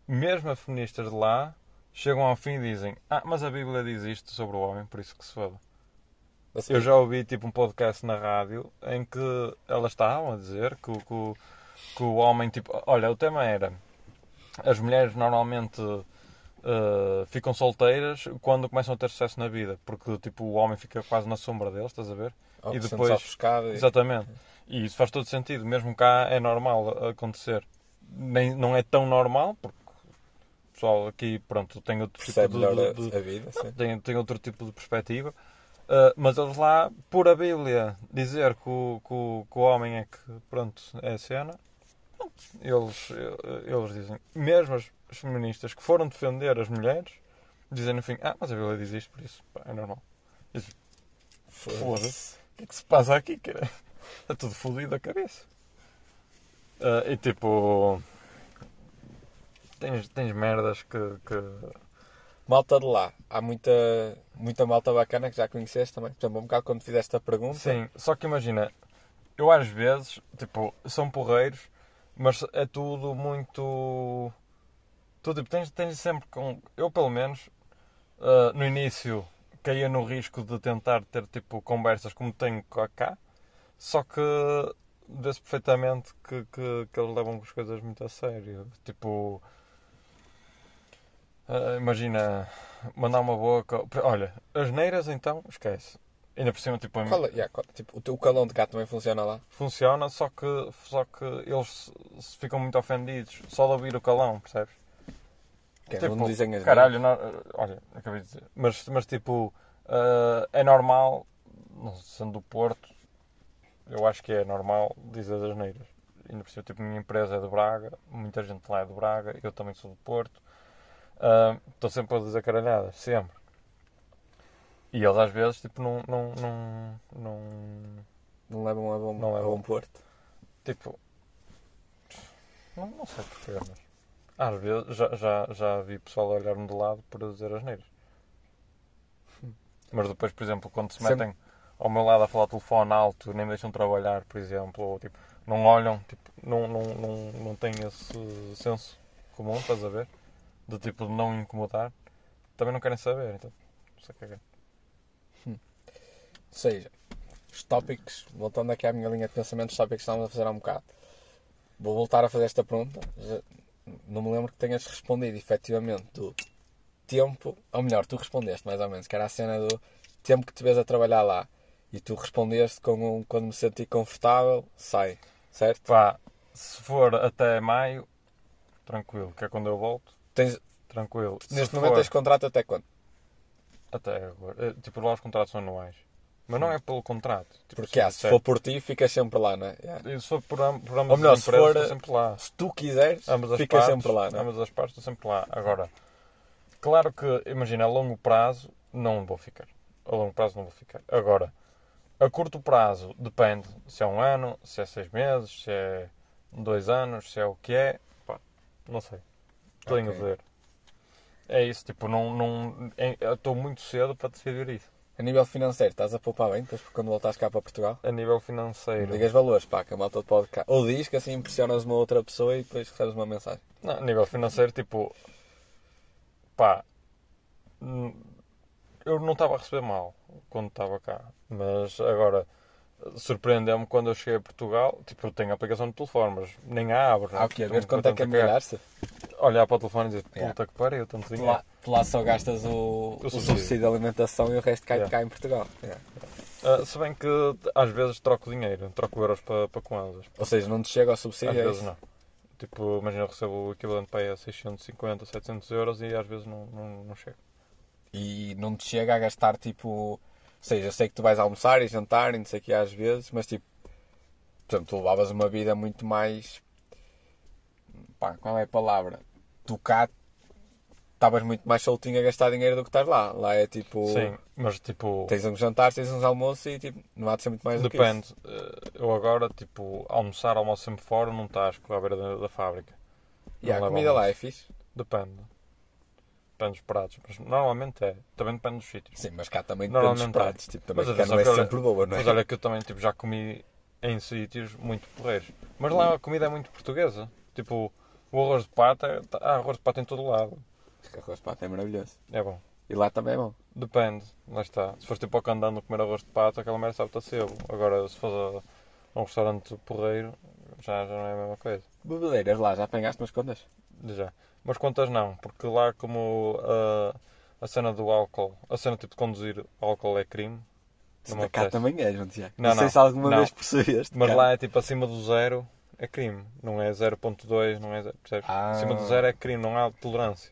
mesmo as feministas de lá, chegam ao fim e dizem Ah, mas a Bíblia diz isto sobre o homem, por isso que se foda. Assim, Eu já ouvi tipo um podcast na rádio em que elas estavam a dizer que, o- que, que o homem, tipo, olha, o tema era as mulheres normalmente eh, ficam solteiras quando começam a ter sucesso na vida, porque tipo o homem fica quase na sombra deles, estás a ver? ou e depois- e- Exatamente. E isso faz todo sentido, mesmo cá é normal acontecer. Nem, não é tão normal, porque o pessoal aqui, pronto, tem outro tipo percebe de, melhor de- a, a vida, sim. tem, tem outro tipo de perspectiva. Uh, mas eles lá, por a Bíblia dizer que o, que o, que o homem é que, pronto, é a cena, pronto, eles, eles dizem, mesmo as, as feministas que foram defender as mulheres, dizem no fim, ah, mas a Bíblia diz isto, por isso, pá, é normal. Foda-se. O que é que se passa aqui, cara? Está tudo fodido da cabeça. Uh, e tipo, tens, tens merdas que- que Malta de lá, há muita, muita malta bacana que já conheceste também. Por exemplo, um bocado quando fizeste a pergunta, Sim, só que imagina, eu às vezes, tipo, são porreiros, mas é tudo muito. Tu tipo, tens, tens sempre com. Eu pelo menos, ah, no início, caía no risco de tentar ter tipo conversas como tenho cá, só que vê-se perfeitamente que, que, que eles levam as coisas muito a sério. Tipo. ah, imagina, mandar uma boca. Olha, as neiras então, esquece. Ainda por cima, tipo, a- qual é- yeah, qual- tipo, o, teu- o calão de cá também funciona lá? funciona, só que, só que eles se- ficam muito ofendidos só de ouvir o calão, percebes? Que é, Tipo, não dizem as Caralho, não- olha, acabei de dizer. Mas, mas tipo, ah, é normal, sendo do Porto, eu acho que é normal dizer as neiras. Ainda por cima, tipo, a minha empresa é de Braga, muita gente lá é de Braga, eu também sou do Porto. Ah, Estou sempre a dizer caralhadas, sempre. E eles às vezes, tipo, não, não, não, não Não levam a bom, Não a levam. bom porto. Tipo. Não, não sei porquê, mas. Às vezes já, já, já vi pessoal a olhar-me de lado eu dizer as neiras. Mas depois, por exemplo, quando se Sempre- metem ao meu lado a falar telefone alto, nem me deixam trabalhar, por exemplo, ou tipo, não olham, tipo, não, não, não, não têm esse senso comum, estás a ver? De tipo, de não incomodar, também não querem saber, então. O que é é. Ou seja, os tópicos, voltando aqui à minha linha de pensamento, os tópicos que estávamos a fazer há um bocado. Vou voltar a fazer esta pergunta. Já- não me lembro que tenhas respondido efetivamente do tempo, ou melhor, tu respondeste mais ou menos, que era a cena do tempo que te vês a trabalhar lá. E tu respondeste com um, quando me senti confortável, sai. Certo? Pá, se for até maio, tranquilo, que é quando eu volto, Tens, tranquilo. Se neste for- momento tens contrato até quando? Até agora. Eh, Tipo, lá os contratos são anuais. Mas não é pelo contrato. Tipo, Porque ah, se for por ti, ficas sempre lá, não é? Yeah. Se for por, por ambas Ou melhor, as se empresas, for, estou sempre lá. Se tu quiseres, Ambas ficas partes, sempre lá, não é? Ambas as partes, estou sempre lá. Agora, claro que, imagina, a longo prazo, não vou ficar. A longo prazo não vou ficar. Agora, a curto prazo, depende se é um ano, se é seis meses, se é dois anos, se é o que é, pá, não sei. Tenho Ok. a ver. É isso, tipo, não, não, é- estou muito cedo para decidir isso. A nível financeiro, estás a poupar bem depois quando voltares cá para Portugal? A nível financeiro, Digas valores, pá, que a malta pode cá. Ou diz que assim impressionas uma outra pessoa e depois recebes uma mensagem. não, a nível financeiro, tipo, pá, eu não estava a receber mal quando estava cá, mas agora surpreendeu-me quando eu cheguei a Portugal, tipo, eu tenho a aplicação no telefone, mas nem a abro. Ah, o quê? A ver quanto é que é melhorar-se? Olhar para o telefone e dizer, puta Yeah. que pariu, tanto dinheiro. lá, tu lá só gastas o, o subsídio. subsídio de alimentação e o resto cai Yeah. cá em Portugal. Yeah. Ah, se bem que às vezes troco dinheiro, troco euros para, para kwanzas. Ou seja, não te chega ao Às subsídio, é vezes isso? não. Tipo, imagina, eu recebo o equivalente para aí a 650, 700 euros e às vezes não, não, não chego. E não te chega a gastar tipo. Ou seja, sei que tu vais almoçar e jantar e não sei o que às vezes, mas tipo. Por exemplo, tu levavas uma vida muito mais. Pá, qual é a palavra? Tu cá estavas muito mais soltinho a gastar dinheiro do que estás lá. Lá é tipo. Sim, mas tipo, Tens uns jantares, tens uns almoços e tipo, não há de ser muito mais do que depende. Eh, Eu agora, tipo, almoçar, almoço sempre fora, não estás com a beira da, da fábrica. E a Não levo comida lá é almoço. fixe. Depende. Depende dos pratos, mas normalmente é. Também depende dos sítios. Sim, mas cá também depende dos é. pratos. Tipo, também Mas cá não é olha- sempre boa, não é? Mas olha que eu também tipo, já comi em sítios muito porreiros. Mas lá a comida é muito portuguesa. Tipo, o arroz de pata, há arroz de pata em todo lado. Porque arroz de pato é maravilhoso. É bom. E lá também é bom. Depende, lá está. Se fores tipo ao candando comer arroz de pato, aquela merda sabe-te a sebo. Agora, se fores a, a um restaurante porreiro, já, já não é a mesma coisa. Bebedeiras lá, já apanhaste umas contas? Já. Mas quantas não, porque lá como ah, a cena do álcool, a cena tipo de conduzir álcool é crime. Não cá também é, João Tiago. Não, Não, sei não. se alguma Não. vez percebeste. Mas cá. lá é tipo acima do zero é crime, não é 0.2, não é zero, percebes? Ah. Acima do zero é crime, não há tolerância.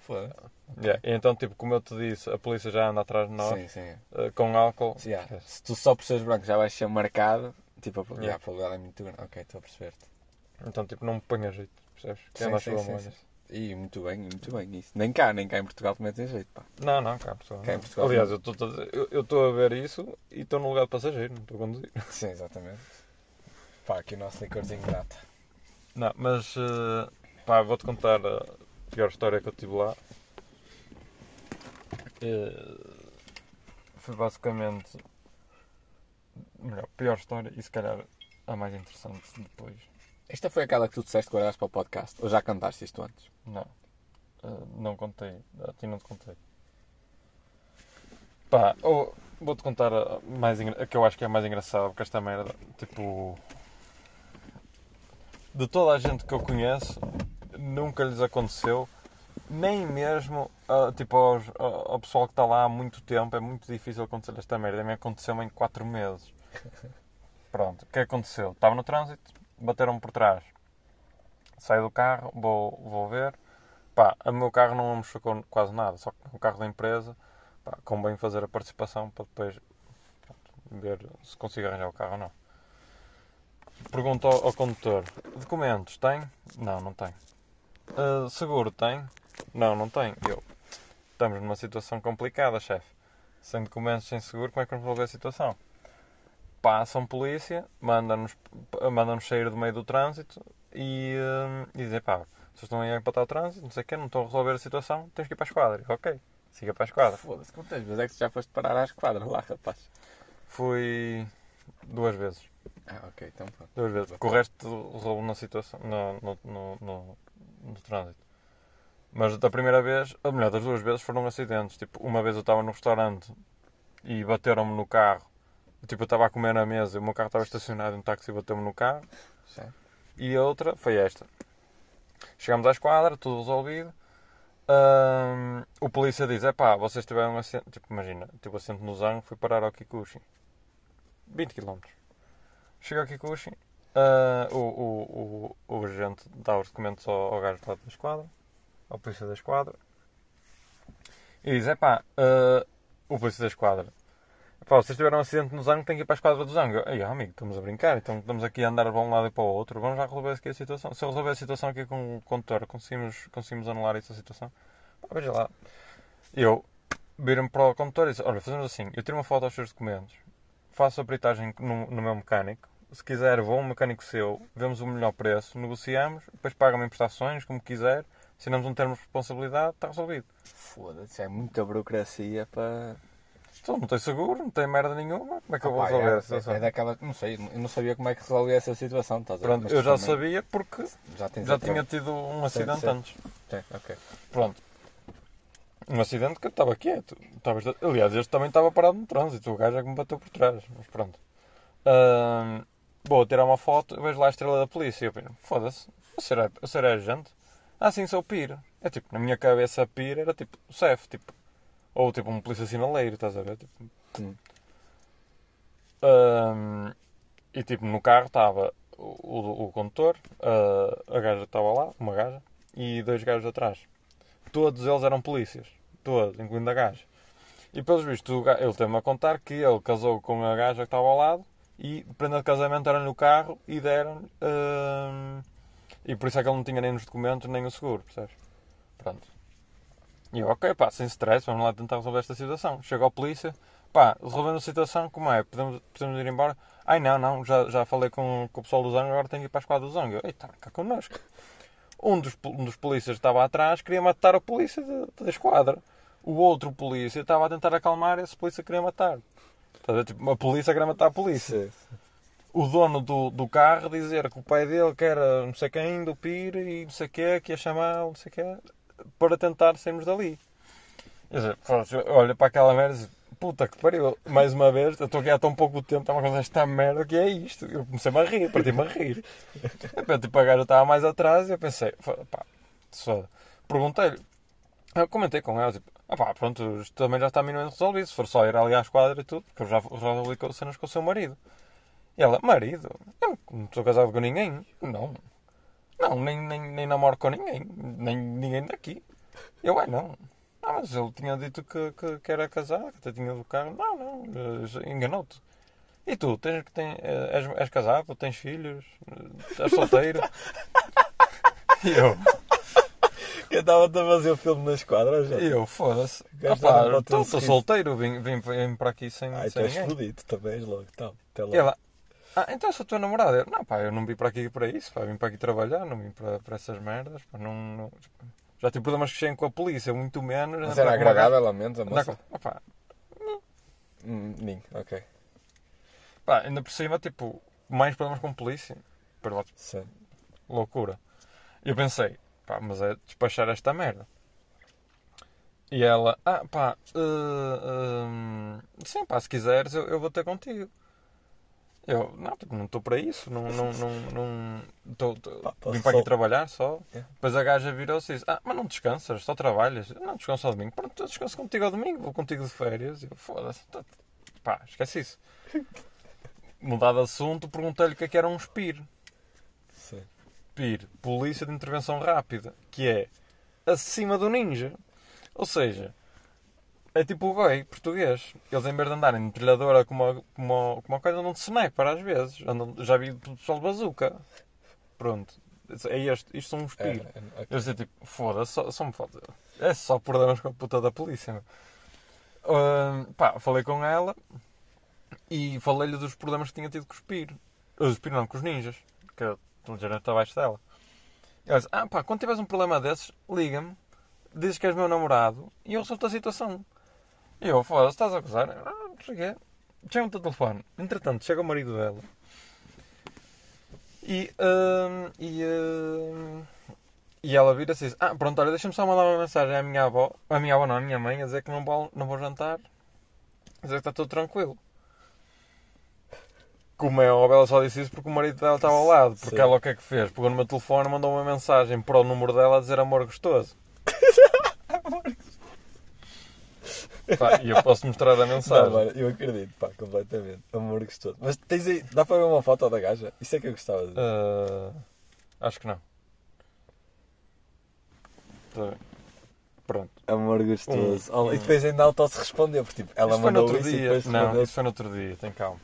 Foda. Yeah. Então, tipo, como eu te disse, a polícia já anda atrás de nós Sim, sim. ah, com álcool. Sim, yeah. Se tu só por seres branco já vais ser marcado, tipo, a Yeah. yeah. é muito grande. Ok, estou a perceber-te. Então, tipo, não me ponha jeito, percebes? Que Sim, anda a sim, sim, sim. E muito bem, muito bem isso. Nem cá, nem cá em Portugal também tem jeito, pá. Não, não, cá, pessoal. Cá em Portugal Aliás, eu estou a- ver isso e estou no lugar de passageiro, não estou a conduzir. (laughs) Sim, exatamente. Pá, aqui o nosso licorzinho grata. Não, mas eh, pá, vou-te contar a pior história que eu tive lá. Eh, foi basicamente melhor, pior história e se calhar a mais interessante depois. Esta foi aquela que tu disseste que guardaste para o podcast? Ou já cantaste isto antes? Não, Eh, não contei, a ti não te contei. Pá, ou- vou-te contar a, mais, a que eu acho que é a mais engraçada, porque esta merda, tipo. De toda a gente que eu conheço, nunca lhes aconteceu, nem mesmo ah, tipo, aos- ao, ao pessoal que está lá há muito tempo, é muito difícil acontecer esta merda. A mim aconteceu em 4 meses. (laughs) Pronto, o que aconteceu? Estava no trânsito, bateram-me por trás. Saio do carro, vou, vou ver. Pá, o meu carro não me chocou quase nada, só que o carro da empresa, pá, convém fazer a participação para depois ver se consigo arranjar o carro ou não. Pergunto ao, ao condutor: documentos tem? Não, não tem. "Ah, seguro tem? Não, não tem. Eu, estamos numa situação complicada, chefe. Sem documentos, sem seguro, como é que vamos resolver a situação? Passam polícia, mandam-nos mandam sair do meio do trânsito e, hum, e dizem, pá, vocês estão aí a empatar o trânsito, não sei o quê, não estão a resolver a situação, tens que ir para a esquadra. Eu, ok, siga para a esquadra. Foda-se, quantas vezes é que já foste parar à esquadra lá, rapaz? Fui duas vezes. Ah, ok, então pronto. Duas vezes. Porque o resto resolvo na situação, no, no, no, no, no trânsito. Mas da primeira vez, ou melhor, das duas vezes foram acidentes. Tipo, uma vez eu estava no restaurante e bateram-me no carro. Tipo, eu estava a comer na mesa e o meu carro estava estacionado um táxi bateu-me no carro. Certo. E a outra foi esta. Chegamos à esquadra, tudo resolvido. Ahm, o polícia diz: é pá, vocês tiveram um acidente. Tipo, imagina, tipo, assento no Zango, fui parar ao Kikuchi. 20 km. Chego ao Kikuchi, ah, o, o, o, o agente dá os documentos ao, ao gajo lá da esquadra, ao polícia da esquadra, e diz: é pá, ah, o polícia da esquadra. Pá, vocês tiveram um acidente no Zango, têm que ir para a esquadra do Zango. Aí, amigo, estamos a brincar, então estamos aqui a andar para um lado e para o outro, vamos já resolver aqui a situação. Se eu resolver a situação aqui com o condutor, conseguimos, conseguimos anular essa situação? Pá, veja lá. Eu viro-me para o condutor e disse, olha, fazemos assim, eu tiro uma foto aos seus documentos, faço a peritagem no, no meu mecânico, Se quiser, vou a um mecânico seu, vemos o melhor preço, negociamos, depois paga-me em prestações, como quiser, assinamos um termo de responsabilidade, está resolvido. Foda-se, é muita burocracia para. Então, não tem seguro, não tem merda nenhuma, como é que eu vou Opa, resolver é, a situação? é, é daquela. Não sei, eu não sabia como é que resolvia essa situação. Estás a ver? Pronto, eu já sabia porque Já, já tinha tido um acidente antes. Sim, ok. Pronto. Um acidente que eu estava quieto. Estava... Aliás, este também estava parado no trânsito. O gajo é que me bateu por trás. Mas pronto. Ahm, vou tirar uma foto, vejo lá a estrela da polícia. E eu penso, foda-se, eu eu serei agente? Ah, sim, sou PIR. É tipo, na minha cabeça PIR era tipo o CEF, tipo. Ou tipo um polícia sinaleiro, estás a ver? Tipo, Hum. Ahm, e tipo, no carro estava o, o, condutor, a, a gaja estava lá, uma gaja, e dois gajos atrás. Todos eles eram polícias. Todos, incluindo a gaja. E pelos vistos, ele teve-me a contar que ele casou com a gaja que estava ao lado e prenda de casamento era no carro e deram e por isso é que ele não tinha nem os documentos nem o seguro, percebes? Pronto. E eu, ok, pá, sem stress, vamos lá tentar resolver esta situação. Chega a polícia, pá, resolvendo a situação, como é? Podemos, podemos ir embora? Ai não, não, já, já falei com, com o pessoal do Zango, agora tenho que ir para a esquadra do Zango. Eu, Eita, cá connosco. Um dos, um dos polícias que estava atrás queria matar a polícia da, esquadra. O outro polícia estava a tentar acalmar esse polícia que queria matar. Estás? Tipo, a polícia queria matar a polícia o dono do, do carro dizer que o pai dele que era não sei quem, do PIR e não sei o quê, que ia chamá-lo, não sei o quê, para tentar sairmos dali. Dizer, olha para aquela merda puta que pariu, mais uma vez, eu estou aqui há tão pouco tempo, está uma coisa esta merda, que é isto? Eu comecei-me a rir, parti-me a rir. Tipo, a gaja estava mais atrás e eu pensei, pá, só. Perguntei-lhe, eu comentei com ela, tipo, ah pá, pronto, isto também já está minimamente resolvido, se for só ir ali à esquadra e tudo, porque eu já resolvi cenas com o seu marido. E ela, marido? Eu não estou casado com ninguém. Não. Não, nem, nem, nem namoro com ninguém. Nem ninguém daqui. Eu, é não. Ah, mas ele tinha dito que, que, que era casado, que até tinha do carro. Não, não, eh, enganou-te. E tu, tens, tem, eh, és, és casado, tens filhos, eh, estás solteiro? (laughs) E eu, Eu estava-te a fazer o filme na esquadra já. e eu foda-se. Ah, estou estou sorriso. solteiro, vim, vim, vim para aqui sem, Ai, tu sem és ninguém. fodido, também és logo. Então, até logo. E ela, ah, então sou tua namorada. Eu, não, pá, eu não vim para aqui para isso, pá, vim para aqui trabalhar, não vim para, para essas merdas, pá, não, não- já tive problemas que cheguem com a polícia, muito menos. Mas era agradável a mente, a moça? com- opá, Hum, ok. pá, ainda por cima, tipo, mais problemas com polícia. Perdão, Sim. loucura. E eu pensei, pá, mas é despachar esta merda. E ela, ah, pá, eh, hum, sim, pá, se quiseres eu, eu vou ter contigo. Eu, não, não estou para isso, não, não, (laughs) não, não posso vim para aqui trabalhar só. É. Depois a gaja virou-se e disse, ah, mas não descansas, só trabalhas. Não descanso ao domingo. Pronto, eu descanso contigo ao domingo, vou contigo de férias. E eu, foda-se, tá- pá, esquece isso. (laughs) Mudado de assunto, perguntei-lhe o que é que era um SPIR. Sim. PIR, Polícia de Intervenção Rápida, que é acima do ninja. Ou seja, é tipo o goi português. Eles em vez de andarem de metralhadora como, a- como, a- como a coisa, andam de sniper às vezes. Andam, já vi pessoal de bazuca. Pronto. É este, isto são uns É, PIR. é, ok. Eu sei tipo, foda-se, só, só me falta. É só problemas com a puta da polícia. meu. Ahn, pá, falei com ela e falei-lhe dos problemas que tinha tido com os PIR. Os PIR não, com os ninjas. Que eu ligeiramente abaixo dela. E ela disse, ah pá, quando tiveres um problema desses, liga-me, dizes que és meu namorado e eu resolvo a situação. E eu, foda-se, estás a acusar? Ah, não sei o quê. Chama-te o telefone. Entretanto, chega o marido dela. E, hum, e, hum, e ela vira-se e diz: Ah, pronto, olha, deixa-me só mandar uma mensagem à minha avó, à minha avó não, à minha mãe, a dizer que não vou, não vou jantar, a dizer que está tudo tranquilo. Como é óbvio, ela só disse isso porque o marido dela estava ao lado. Porque Sim. ela o que é que fez? Pegou no meu telefone, mandou uma mensagem para o número dela a dizer amor gostoso. (laughs) Pá, e eu posso mostrar a Não, mensagem. mano, eu acredito, pá, completamente. Amor gostoso. Mas tens aí, dá para ver uma foto da gaja? Isso é que eu gostava de ver. Ah, acho que não. Tá bem. Pronto. Amor gostoso. Um- Olha, E depois ainda auto se respondeu, porque tipo, ela isso foi no mandou outro dia. Não, respondeu. isso foi no outro dia, tem calma.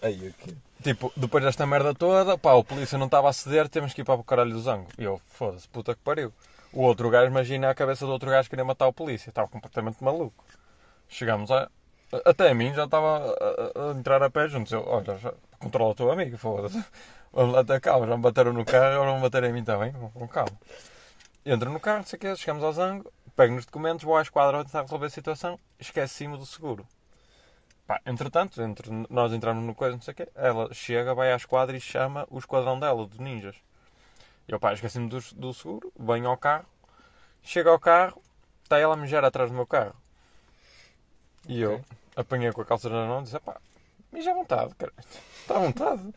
Aí, ok. Tipo, depois desta merda toda, pá, o polícia não estava a ceder, temos que ir para o caralho do zango. E eu, foda-se, puta que pariu. O outro gajo, imagina a cabeça do outro gajo querer matar o polícia. Estava completamente maluco. Chegamos a, Até a mim já estava a, a- entrar a pé juntos. Eu, olha, já, controla o teu amigo, foda-se. (laughs) Vamos lá calma, já me bateram no carro, agora vão bater em mim também, com calma. Entro no carro, não sei o quê, chegamos ao zango, pego nos documentos, vou à esquadra a tentar resolver a situação, esqueci-me do seguro. Pá, entretanto, entre nós entramos no coisa, não sei o quê, ela chega, vai à esquadra e chama o esquadrão dela, de ninjas. Eu, pá, esqueci-me do, do seguro, venho ao carro, chego ao carro, está ela a mijar atrás do meu carro. E eu apanhei com a calça na mão e disse, pá, mija à vontade, cara. (laughs) Está à vontade.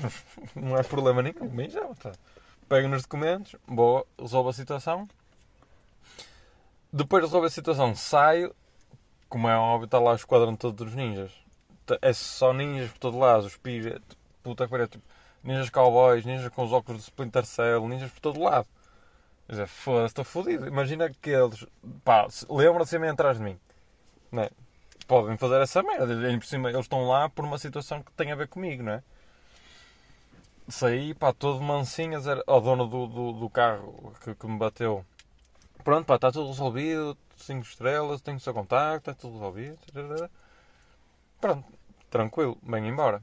(laughs) Não é problema nenhum, mija à vontade. Pego nos documentos, boa, resolvo a situação. Depois de resolver a situação, saio. Como é óbvio, está lá o esquadrão todo dos ninjas. Tá- É só ninjas por todo lado, os pires, puta que pariu, tipo, ninjas cowboys, ninjas com os óculos de Splinter Cell, ninjas por todo lado. Quer dizer, foda-se, estou fodido. Imagina que eles, pá, se- lembram-se de atrás de mim. Não é? Podem fazer essa merda. Ainda por cima, eles estão lá por uma situação que tem a ver comigo, não é? Saí, pá, todo mansinho a dizer ao dono do, do, do carro que, que me bateu. Pronto, pá, está tudo resolvido, 5 estrelas, tenho o seu contacto, está tudo resolvido. Pronto, tranquilo, venho embora.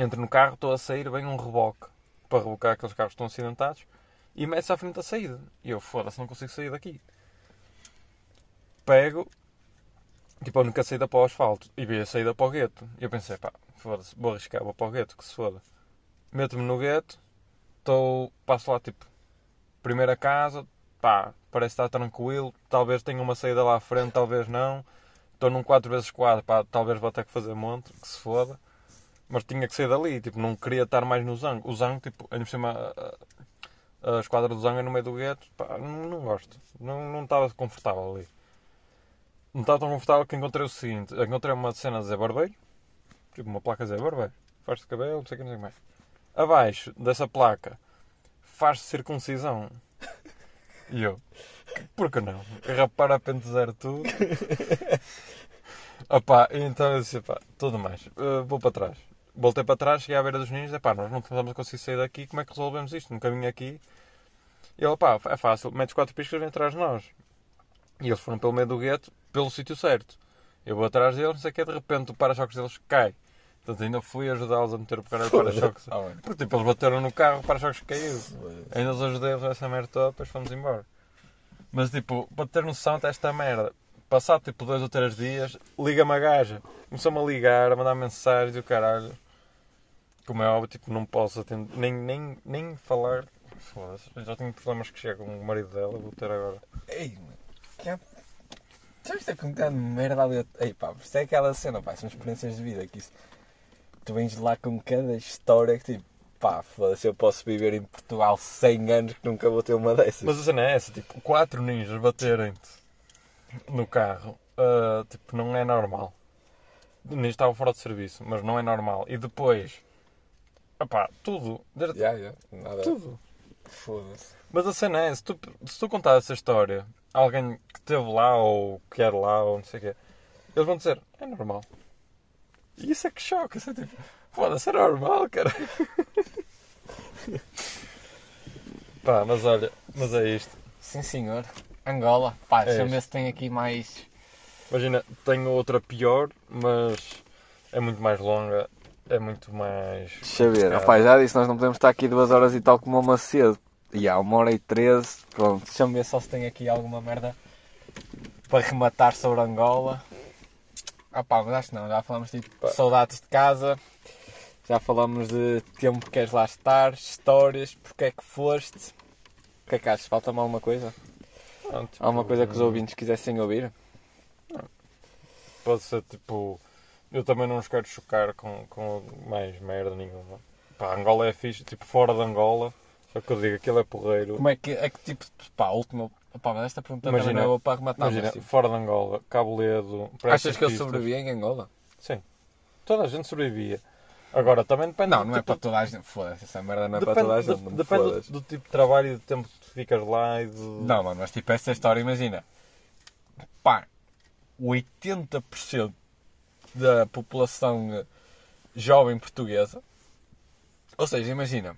Entro no carro, estou a sair, vem um reboque para rebocar aqueles carros que estão acidentados e mete-se à frente da saída. E eu, foda-se, não consigo sair daqui. Pego, tipo, a única saída para o asfalto e vi a saída para o gueto. E eu pensei, pá, foda-se, vou arriscar, vou para o gueto, que se foda. Meto-me no gueto, estou, passo lá, tipo, primeira casa, pá, parece estar tranquilo, talvez tenha uma saída lá à frente, talvez não. Estou num 4x4, pá, talvez vou ter que fazer monte, que se foda. Mas tinha que sair dali, tipo, não queria estar mais no zango. O zango, tipo, ainda por cima, a, a, esquadra do zango é no meio do gueto, pá, não, não gosto. Não, não estava confortável ali. Não estava tão confortável que encontrei o seguinte: encontrei uma cena a dizer barbeiro, tipo uma placa a dizer barbeiro, faz-te cabelo, não sei o que, não sei o que mais. Abaixo dessa placa, faz circuncisão. (laughs) E eu, por que não? Rapar a pente zero tudo. (laughs) Opá, então eu disse, pá, tudo mais, Uh, vou para trás. Voltei para trás, cheguei à beira dos ninhos, pá, nós não estamos a conseguir sair daqui, como é que resolvemos isto? No caminho aqui. E ele, pá, é fácil, metes quatro piscas vem atrás de nós. E eles foram pelo meio do gueto, pelo sítio certo. Eu vou atrás deles, não sei o que, de repente o para-choques deles cai. Portanto, ainda fui ajudá-los a meter o para-choques. Ah. Porque tipo, eles bateram no carro, o para-choques caiu. Ainda os ajudei a essa merda toda, depois fomos embora. Mas tipo, para ter noção até esta merda, passado tipo dois ou três dias, liga-me a gaja. Começou-me a ligar, a mandar mensagens e o caralho. Como é óbvio, tipo, não posso atender, nem, nem, nem falar. Foda-se, já tenho problemas que chegam com o marido dela, vou ter agora. Ei, mano. Que é... Sabes que é com cada merda ali. Ei, pá, isto é aquela cena, pá, são experiências de vida. Que isso... Tu vens lá com cada história que tipo, pá, foda-se, eu posso viver em Portugal 100 anos que nunca vou ter uma dessas. Mas a cena é essa, tipo, quatro ninjas baterem-te no carro, ah, tipo, não é normal. Nem estava fora de serviço, mas não é normal. E depois, opá, tudo, desde- Já, já, nada. tudo. Foda-se. Mas a cena é, se tu, se tu contar essa história, a alguém que esteve lá ou que era lá ou não sei o quê, eles vão dizer, é normal. E isso é que choca, isso é tipo, foda-se, é normal, cara. (laughs) Pá, mas olha, mas é isto. Sim, senhor. Angola. Pá, É deixa-me isto. ver se tem aqui mais. Imagina, tenho outra pior, mas é muito mais longa, é muito mais. Deixa eu ver. Rapaz, já disse, nós não podemos estar aqui duas horas e tal como uma cedo. E há uma hora e treze. Pronto, deixa-me ver só se tem aqui alguma merda para rematar sobre Angola. Ah pá, mas acho que não. Já falamos tipo de saudades de casa. Já falamos de tempo que queres lá estar, histórias, porque é que foste. O que é que achas? Falta-me alguma coisa? Não, tipo, Alguma coisa que os ouvintes quisessem ouvir? Pode ser tipo. Eu também não os quero chocar com, com mais merda nenhuma. Pá, Angola é fixe, tipo, fora de Angola. Só que eu digo, aquilo é porreiro. Como é que, é que tipo, pá, a última. Pá, mas esta pergunta também Imagina- não é para rematar. Imagina, mas, tipo, fora de Angola, Cabo Ledo. achas que eu Pistas. sobrevivi em Angola? Sim. Toda a gente sobrevivia. Agora, também depende. Não, não é tipo, para toda a gente. Foda-se, essa merda não é Depende, para toda a gente. de- me depende do, do tipo de trabalho e do tempo que tu ficas lá e de... Não, mano, mas tipo, essa história, imagina. Pá, 80% da população eh, jovem portuguesa. Ou seja, imagina.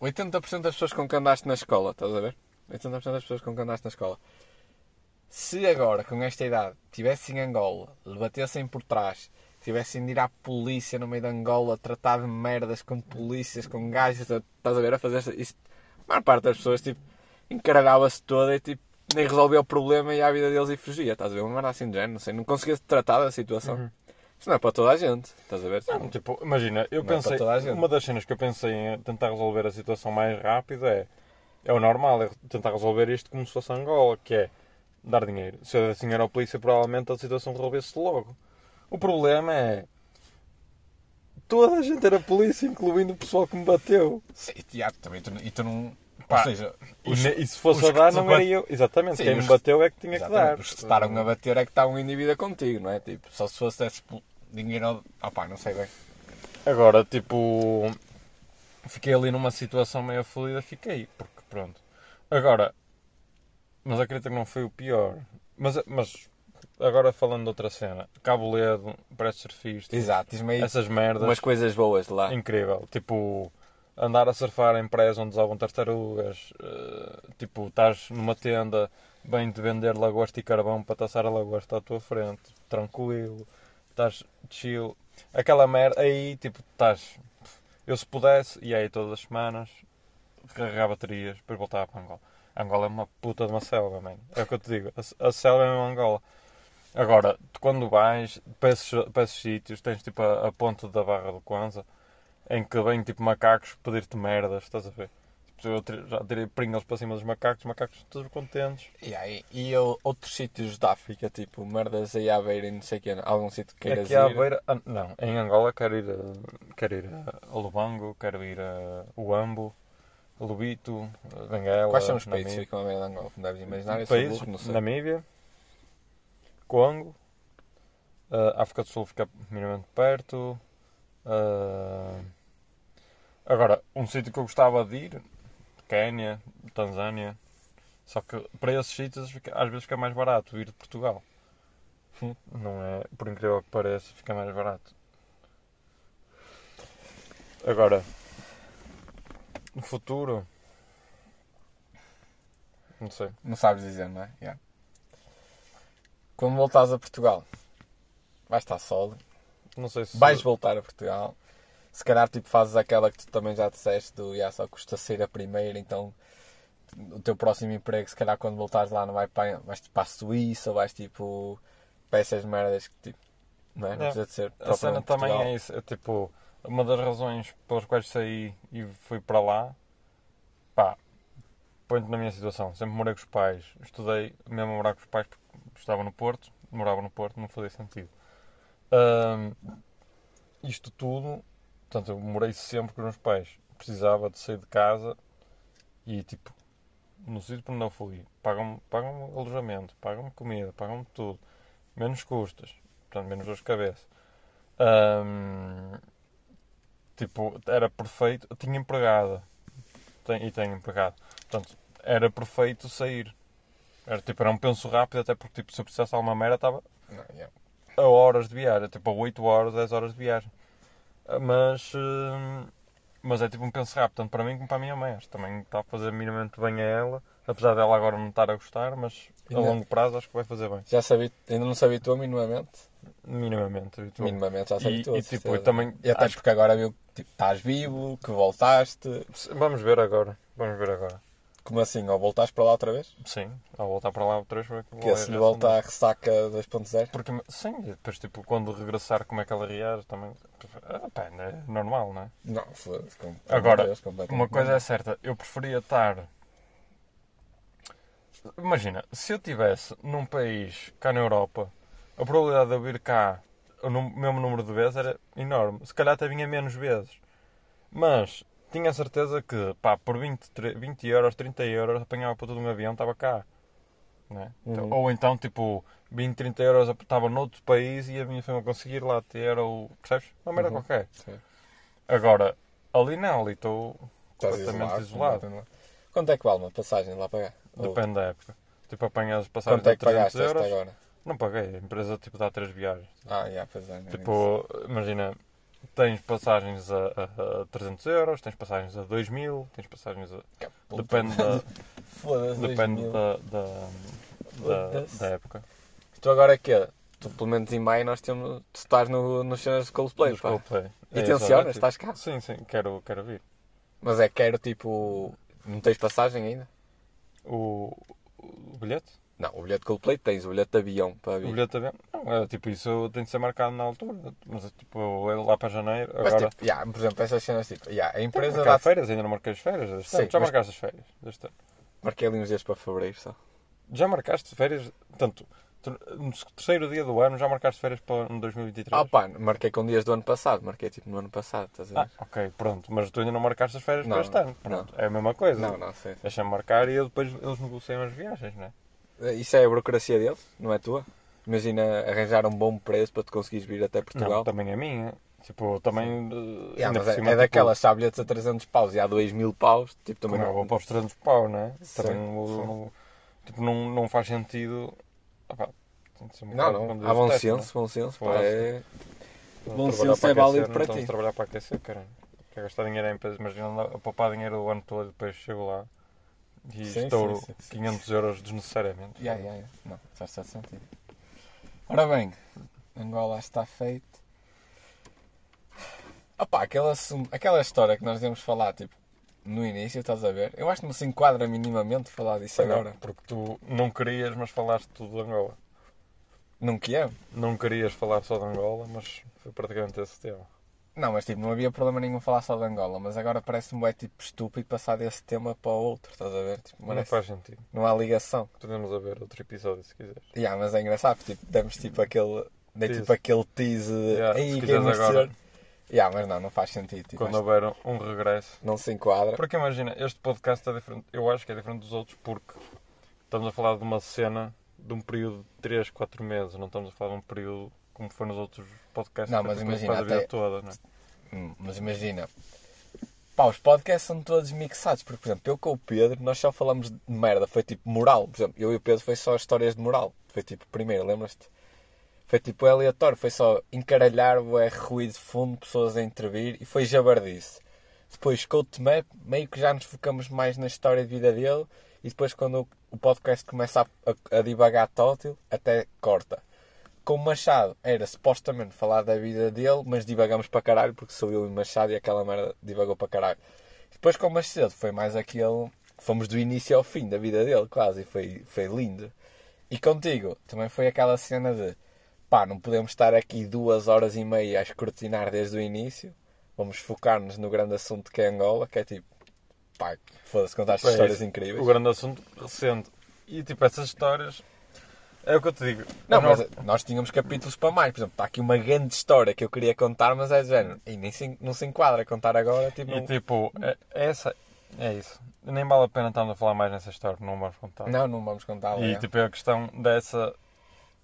80% das pessoas com que andaste na escola, estás a ver? 80% das pessoas com que andaste na escola. Se agora, com esta idade, estivesse em Angola, lhe batessem por trás, tivessem de ir à polícia no meio de Angola, tratar de merdas com polícias, com gajos, estás a ver, a fazer isto. A maior parte das pessoas, tipo, encaralhava-se toda e, tipo, nem resolvia o problema e a vida deles e fugia, estás a ver? Uma merda assim de género, não sei, não conseguia tratar da situação. Uhum. Isto não é para toda a gente, estás a ver? Não, tipo, imagina, eu Não é pensei, para toda a gente. uma das cenas que eu pensei em tentar resolver a situação mais rápido é, é o normal, é tentar resolver isto como se fosse Angola, que é dar dinheiro. Se eu desse dinheiro à polícia, provavelmente a situação resolvesse logo. O problema é, toda a gente era polícia, incluindo o pessoal que me bateu. Sim, Tiago, também tu, e tu não. Pá, ou seja, E, os- e se fosse os a dar, não te era bat- eu. Exatamente, Sim, quem me bateu é que tinha que dar. Os que estaram a bater é que está um indivíduo contigo, não é? Tipo, só se fosse desse dinheiro. ao- Ah pá, não sei bem. Agora, tipo, fiquei ali numa situação meio aflida, fiquei, porque pronto. Agora, mas acredito que não foi o pior. Mas, mas agora falando de outra cena, Cabo Ledo, parece surfista, Exato, essas merdas, umas coisas boas de lá. incrível. Tipo, andar a surfar em praias onde usavam tartarugas, eh, tipo, estás numa tenda, bem de vender lagosta e carvão para taçar a lagosta à tua frente, tranquilo, estás chill. Aquela merda, aí, tipo, estás. Eu se pudesse, e aí todas as semanas, carregar baterias, depois voltava para Angola. Angola é uma puta de uma selva, man. É o que eu te digo. A, a selva é mesmo Angola. Agora, quando vais para esses, para esses sítios, tens tipo a, a ponte da Barra do Kwanza, em que vêm tipo macacos pedir-te merdas, estás a ver? Tipo, eu já tirei pringles para cima dos macacos, os macacos todos contentes. E, aí, e eu- outros sítios da África, tipo merdas aí à beira e não sei o quê, algum sítio que queiras Aqui à ir. beira, ah, não, em Angola quero ir, a, quero ir a Lubango, quero ir a Uambo, Lubito, Benguela. Quais são os países que ficam à beira de Angola? Como deves imaginar, países? burro, não sei. Namíbia, Congo, a África do Sul fica minimamente perto. ah, agora, um sítio que eu gostava de ir, Quénia, Tanzânia. Só que para esses sítios às vezes fica mais barato ir de Portugal. (laughs) Não é? Por incrível que pareça, fica mais barato. Agora, no futuro, não sei. Não sabes dizer, não é? Yeah. Quando voltares a Portugal, vais estar solo, Não sei se. vais voltar a Portugal. Se calhar tipo, fazes aquela que tu também já disseste do yeah, só custa ser a primeira, então o teu próximo emprego, se calhar quando voltares lá não vai para, vais tipo, para a Suíça, vais tipo para essas merdas que tipo, não é? Não É. precisa de ser A cena também é isso. É tipo, uma das razões pelas quais saí e fui para lá, pá, põe-te na minha situação. Sempre morei com os pais, estudei mesmo a morar com os pais porque estava no Porto, morava no Porto, não fazia sentido. Ahm, isto tudo, portanto, eu morei sempre com os meus pais. Precisava de sair de casa e, tipo, no sítio para onde eu fui, pagam-me pagam alojamento, pagam-me comida, pagam-me tudo, menos custas, portanto, menos dor de cabeça. Tipo, era perfeito. Eu tinha empregada Tem- e tenho empregado. Portanto, era perfeito sair. Era, tipo, era um penso rápido, até porque tipo, se eu precisasse alguma merda, estava yeah. a horas de viagem, tipo a 8 horas, 10 horas de viagem. Mas, hum, mas é tipo um rápido, tanto para mim como para a minha mãe. Também está a fazer minimamente bem a ela, apesar dela agora não estar a gostar, mas a longo prazo acho que vai fazer bem. Já sabia, ainda não se habituou minimamente? Minimamente. habitual. Minimamente já se E- habituou. e, de tipo, eu também E até acho- porque agora viu que tipo, estás vivo, que voltaste. Vamos ver agora. Vamos ver agora. Como assim? Ou voltaste para lá outra vez? Sim, ao voltar para lá outra vez Que se lhe volta a ressaca 2.0? Porque, sim, e depois tipo, quando regressar como é que ela reage também. Pá, é normal, não é? Não, foda-se. com- Agora, Deus, Uma coisa é certa, eu preferia estar. Imagina, se eu estivesse num país cá na Europa, a probabilidade de eu vir cá o mesmo número de vezes era enorme. Se calhar até vinha menos vezes. Mas tinha a certeza que, pá, por 20, tre- 20 euros, 30 euros, apanhava para todo um avião, estava cá. Né? Então- Uhum. Ou então, tipo, 20, 30 euros estava noutro país e a minha família conseguir lá ter, ou. Percebes? Uma merda Uhum. qualquer. Sim. Agora, ali não, ali estou completamente isolado. completamente. Quanto é que vale uma passagem lá para cá? Ou Depende da época. Tipo, apanhas passagens Quanto é de que 300 pagaste esta euros. agora? Não paguei, a empresa tipo dá três viagens. Ah, já, pois é. é. Tipo, imagina, tens passagens a, a, a 300 euros, tens passagens a 2 mil, tens passagens a. Puta. Depende da. (laughs) Depende da, da, da, da época. Tu agora é que Tu, pelo menos em maio, nós temos. Tu estás no, nos cenas de Coldplay, Dos pá. Coldplay. E É, tensionas? Estás cá? Sim, sim, quero, quero vir. Mas é quero tipo. Não tens passagem ainda? O, o bilhete? Não, o bilhete de Coldplay tens, o bilhete de avião para O vir. bilhete também? Não, é tipo, isso tem de ser marcado na altura. Mas é tipo, é lá para janeiro. Mas Agora. tipo, yeah, por exemplo, essas cenas tipo. Yeah, a Empresa dá férias, ainda não marquei as férias deste Sim, ano. Já mas- marcaste as férias deste ano. Marquei ali uns dias para fevereiro só. Já marcaste férias? Tanto, no terceiro dia do ano já marcaste férias para no 2023? Ah pá, marquei com dias do ano passado, marquei tipo no ano passado, estás a Ah, ver? ok, pronto. Mas tu ainda não marcaste as férias Não, para este ano. não. Pronto, É a mesma coisa. Não, não, sei. Deixa-me marcar e eu depois eles negociam as viagens, não é? Isso é a burocracia deles, não é tua? Imagina arranjar um bom preço para tu conseguires vir até Portugal. Não, também é minha. Tipo, também. eh, Yeah, mas é, cima, é tipo, daquelas sabilhetes a 300 paus e há 2 mil paus, tipo também Também não. vou para os 300 pau, não é? Sim, Também não, não- tipo, não, não faz sentido. Ah, pá, tem de ser um Não, não, quando há bom testam, senso, bom senso, pá, é... não bom senso para é válido para não estamos ti. a trabalhar para aquecer, caralho. Quer gastar dinheiro em empresas, imagina a poupar dinheiro o ano todo e depois chego lá e Sim, estouro sim, sim, sim. 500 euros desnecessariamente. Yeah, yeah, yeah. Não, faz certo sentido. Ora bem, Angola está feito. Opa, aquela, aquela história que nós devemos falar, tipo, no início, estás a ver? Eu acho que não se enquadra minimamente falar disso Não, agora. Porque tu não querias, mas falaste tudo de Angola. Não que é? Não querias falar só de Angola, mas foi praticamente esse tema. Não, mas tipo, não havia problema nenhum falar só de Angola, mas agora parece-me é tipo estúpido passar desse tema para outro, estás a ver? Tipo, Não faz sentido. não há ligação. Podemos a ver outro episódio se quiseres. Yeah, mas é engraçado, porque, tipo, demos tipo aquele. Dei tipo aquele tease de. Yeah, agora. Yeah, mas não, não faz sentido. Tipo, Quando houver um regresso. que não se enquadra. Porque imagina, este podcast é diferente. Eu acho que é diferente dos outros porque estamos a falar de uma cena de um período de 3, 4 meses. Não estamos a falar de um período como foi nos outros podcasts. Não, que mas foi imagina, até- toda, não é? Hum, Mas imagina, pá, os podcasts são todos mixados. Porque, por exemplo, eu com o Pedro, nós só falamos de merda. Foi tipo moral. Por exemplo, eu e o Pedro foi só histórias de moral. Foi tipo, primeiro, lembras-te? Foi tipo aleatório. Foi só encaralhar o R ruído de fundo, pessoas a intervir. E foi jabardice. Depois, com o Tomé, meio que já nos focamos mais na história de vida dele. E depois, quando o- o podcast começa a, a, a divagar tótil, até corta. Com o Machado era supostamente falar da vida dele, mas divagamos para caralho porque sou eu e o Machado e aquela merda divagou para caralho. Depois com o Macedo foi mais aquele. Fomos do início ao fim da vida dele, quase, e foi, foi lindo. E contigo também foi aquela cena de pá, não podemos estar aqui duas horas e meia a escrutinar desde o início. Vamos focar-nos no grande assunto que é Angola, que é tipo, pá, foda-se contar Foi histórias isso. incríveis. O grande assunto recente. E tipo, essas histórias. É o que eu te digo. Não, mas nós tínhamos capítulos para mais. Por exemplo, está aqui uma grande história que eu queria contar, mas é de género. E nem se, não se enquadra contar agora. Tipo, E tipo, é, é essa. É isso. Nem vale a pena estarmos a falar mais nessa história, não vamos contar. não, não vamos contar. E é. tipo, a questão dessa.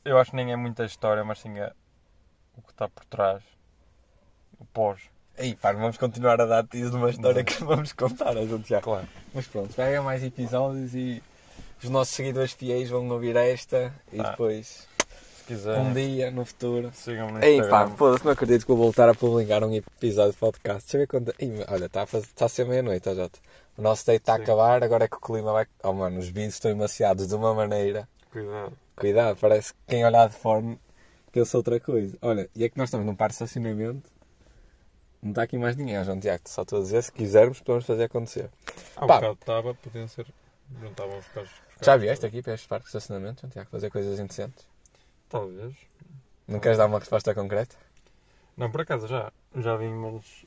Eu acho que nem é muita história, mas sim é o que está por trás. O pós. Ei, pá, vamos continuar a dar tease de uma história Não. que vamos contar a gente já. Claro. Mas pronto, pega mais episódios e os nossos seguidores fiéis vão ouvir esta e Ah. depois, Se quiser, um dia, no futuro. sigam-me no Ei pá, foda-se, não acredito que vou voltar a publicar um episódio de podcast. Deixa eu ver quando. Ei, olha, está a, fazer... está a ser meia-noite, ó Jota. O nosso date está a acabar, agora é que o clima vai. Oh mano, os vídeos estão emaciados de uma maneira. Cuidado. Cuidado, parece que quem olhar de fora pensa outra coisa. Olha, e é que nós estamos num par de estacionamento. Não está aqui mais ninguém, João Tiago. Só estou a dizer, se quisermos, podemos fazer acontecer. Há um Pá. bocado estava, podiam ser. Não estavam a ficar. Já vieste aqui para este parque de estacionamento, João Tiago, fazer coisas indecentes? Talvez. Não queres dar uma resposta concreta? Não, por acaso já. Já vim, mas.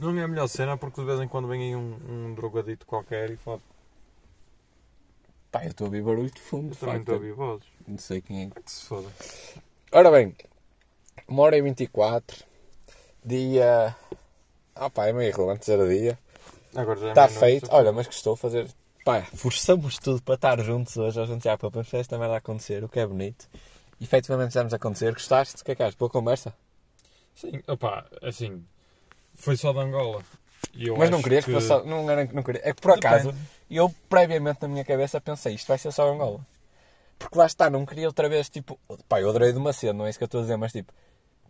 Não é a melhor cena porque de vez em quando vem aí um, um drogadito qualquer e fala. Pá, eu estou a ouvir barulho de fundo, Eu também estou a ouvir vozes. Não sei quem é. Que se foda. Ora bem, uma hora e 24, dia. Ah pá, é meio irrelevante dizer dia. Agora já é Está feito. Olha, mas que estou a fazer. Pá, forçamos tudo para estar juntos hoje, a gente já para fazer esta merda acontecer, o que é bonito. E efetivamente fizemos acontecer. Gostaste? O que é que achas? Boa conversa? Sim, opá, assim. Foi só de Angola. E Mas não querias que fosse só. Não, era, não queria. É que por acaso, Depende. eu previamente na minha cabeça pensei isto vai ser só Angola. Porque lá está, não queria outra vez tipo. Pá, eu adorei de uma cena, não é isso que eu estou a dizer, mas tipo.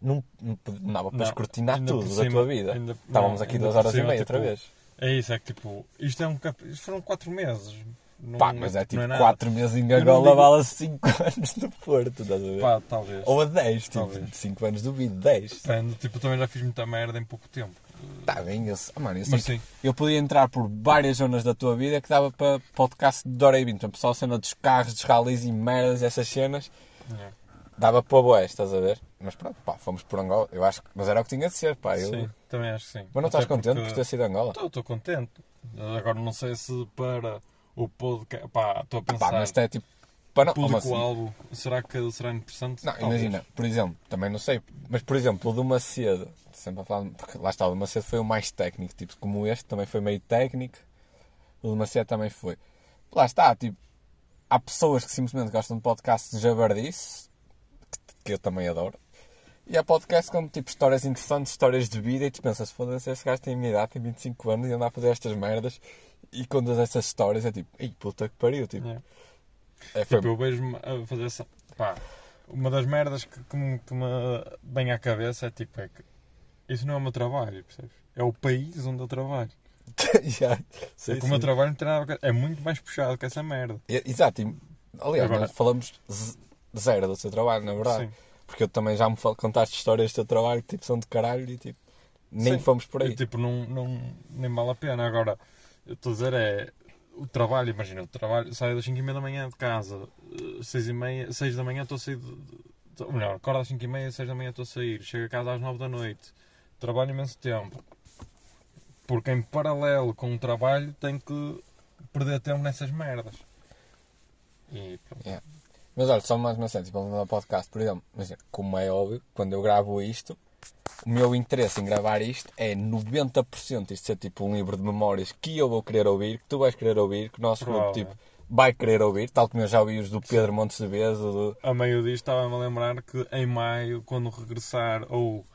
Não, não, dava para escrutinar tudo da tua vida. ainda- Estávamos não, aqui duas horas e cima, meia tipo, outra vez. É isso, é que tipo, isto é um isto foram 4 meses. não, Pá, mas é tipo é nada. 4 meses em digo- vale 5 (laughs) anos no Porto, estás a ver? Pá, talvez. Ou a 10, tipo, Talvez. 5 anos duvido, 10. Depende, tipo, também já fiz muita merda em pouco tempo. Tá bem, eu, ah, mano, eu, Mas sim. eu podia entrar por várias zonas da tua vida que dava para podcast de hora e 20. Por exemplo, só a cena dos carros, dos rallies e merdas, essas cenas, É. dava para boé, estás a ver? Mas pronto, pá, fomos por Angola, eu acho que, mas era o que tinha de ser, pá. Eu... Sim, também acho que sim. Mas não estás Até contente porque- por ter sido Angola? Estou, estou contente. Agora não sei se para o podcast. Pá, estou a Pá, pensar. mas é tipo, para não, como assim? Será que será interessante? Não, Talvez. imagina, por exemplo, também não sei, mas por exemplo, o do Macedo, sempre a falar, porque lá está, o do Macedo foi o mais técnico, tipo, como este também foi meio técnico, o do Macedo também foi. Lá está, tipo, há pessoas que simplesmente gostam de podcasts de jabardice, que, eu também adoro, e há podcasts com tipo histórias interessantes, histórias de vida, e tu pensas, foda-se, esse gajo tem a minha idade, tem 25 anos e anda a fazer estas merdas, e contas essas histórias, é tipo, ei, puta que pariu, tipo, É. é, foi, Tipo, eu vejo-me a fazer essa. Pá, uma das merdas que, que, me, que me vem à cabeça é tipo, é que isso não é o meu trabalho, percebes? É o país onde eu trabalho. (laughs) Já, sim, é que o meu trabalho não tem nada a ver. É muito mais puxado que essa merda. E- Exato, aliás, Agora- nós falamos zero do seu trabalho, na verdade. Sim. Porque eu também já me contaste histórias do teu trabalho que tipo, são de caralho e tipo, nem Sim. fomos por aí. E, tipo, não, não, nem vale a pena. Agora, eu estou a dizer é. O trabalho, imagina, o trabalho, saio das 5 e meia da manhã de casa, 6 e meia, 6 da manhã estou a sair, de, ou melhor, acordo às 5 e meia, 6 da manhã estou a sair, chego a casa às 9 da noite, trabalho imenso tempo, porque em paralelo com o trabalho tenho que perder tempo nessas merdas. E pronto. Mas olha, só mais uma cena, tipo, no podcast, por exemplo, imagina, como é óbvio, quando eu gravo isto, o meu interesse em gravar isto é 90% isto ser tipo um livro de memórias que eu vou querer ouvir, que tu vais querer ouvir, que o nosso grupo tipo, vai querer ouvir, tal como eu já ouvi os do Pedro Montes de Vez, o do... a meio disto estava-me a lembrar que em maio, quando regressar, ou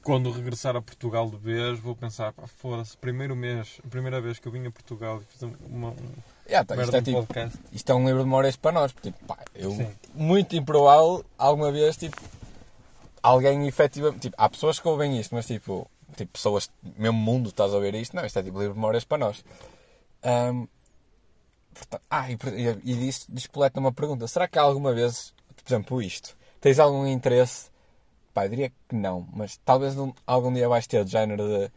quando regressar a Portugal de vez, vou pensar, pá, foda-se, primeiro mês, a primeira vez que eu vim a Portugal e fiz uma, um Yeah, tá, isto é tipo, isto é um livro de memórias para nós. porque, Tipo, pá, eu, Sim. muito improvável, alguma vez, tipo, alguém efetivamente. Tipo, há pessoas que ouvem isto, mas tipo, tipo pessoas, mesmo mundo, estás a ouvir isto? Não, isto é tipo livro de memórias para nós. Ahm, portanto- ah, e, e, e disso despoleta uma pergunta: será que alguma vez, por exemplo, isto, tens algum interesse? Pá, eu diria que não, mas talvez algum dia vais ter de género de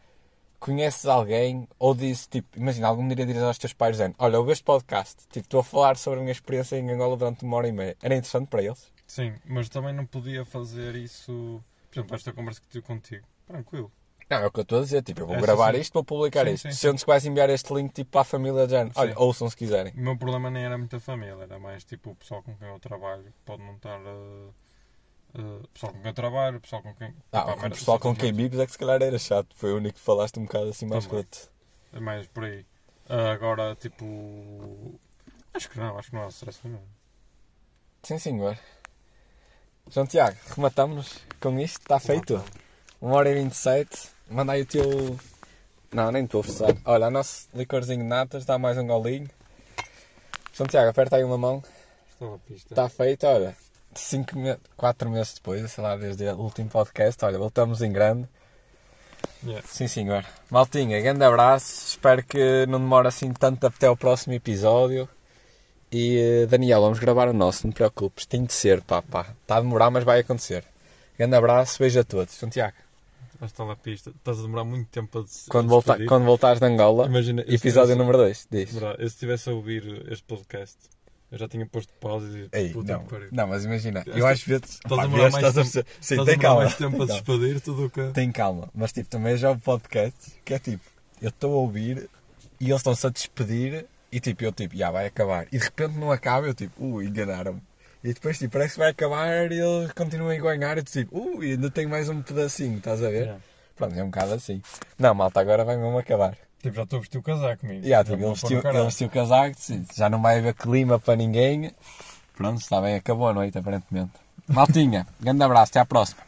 conheces alguém ou dizes, tipo, imagina, algum dia dizes aos teus pais, dizendo, olha, ouve este podcast, tipo, estou a falar sobre a minha experiência em Angola durante uma hora e meia. Era interessante para eles? Sim, mas também não podia fazer isso, por exemplo, esta conversa que tive contigo. Tranquilo. Não, é o que eu estou a dizer, tipo, eu vou Essa gravar sim. isto, vou publicar Sim, isto. sim, Sentes que vais enviar este link, tipo, para a família de género, olha, ouçam se quiserem. O meu problema nem era muita família, era mais tipo o pessoal com quem eu trabalho, que pode não estar. Uh, uh, pessoal com quem eu trabalho, pessoal com quem. Ah, Epá, o pessoal com quem vives é que se calhar era chato, foi o único que falaste um bocado assim mais Também. roto. É mais por aí. Ah, agora, tipo. Acho que não, acho que não há stress nenhum. Sim, senhor. João Tiago, rematamos com isto, está feito. 1 hora e 27. Manda aí o teu. Não, nem estou a forçar. Olha, o nosso licorzinho de natas, dá mais um golinho. João Tiago, aperta aí uma mão. Estou a pista. Está feito, olha. 5 me... 4 meses depois, sei lá, desde o último podcast, olha, voltamos em grande. Yeah. Sim, senhor. Maltinha, grande abraço. Espero que não demore assim tanto até ao próximo episódio. E eh, Daniel, vamos gravar o nosso, não te preocupes. Tem de ser, pá, pá. Está a demorar, mas vai acontecer. Grande abraço, beijo a todos. Santiago, Estás na pista. Estás a demorar muito tempo a des- quando, volta... quando voltares de Angola, Imagina, episódio estivesse- número 2, diz. Eu se estivesse a ouvir este podcast, eu já tinha posto pausa e Ei, puta não, que pariu. não, mas imagina, eu às vezes. Estás a demorar mais a tempo, perceber- Sim, a tem calma. mais tempo a despedir tudo o que... Tem calma, mas tipo, também já o podcast que é tipo, eu estou a ouvir e eles estão-se a despedir e tipo, eu tipo, já vai acabar. E de repente não acaba, eu tipo, ui, enganaram-me. E depois tipo, parece que vai acabar e eles continuam a ganhar e tu tipo, ui, ainda tenho mais um pedacinho, estás a ver? Yeah. Pronto, é um bocado assim. Não, malta, agora vai mesmo acabar. Tipo, já estou a vestir o casaco. E yeah, tipo, ele vestiu, ele vestiu o casaco, já não vai haver clima para ninguém. Pronto, está bem, acabou a noite aparentemente. Maltinha, (laughs) grande abraço, até à próxima.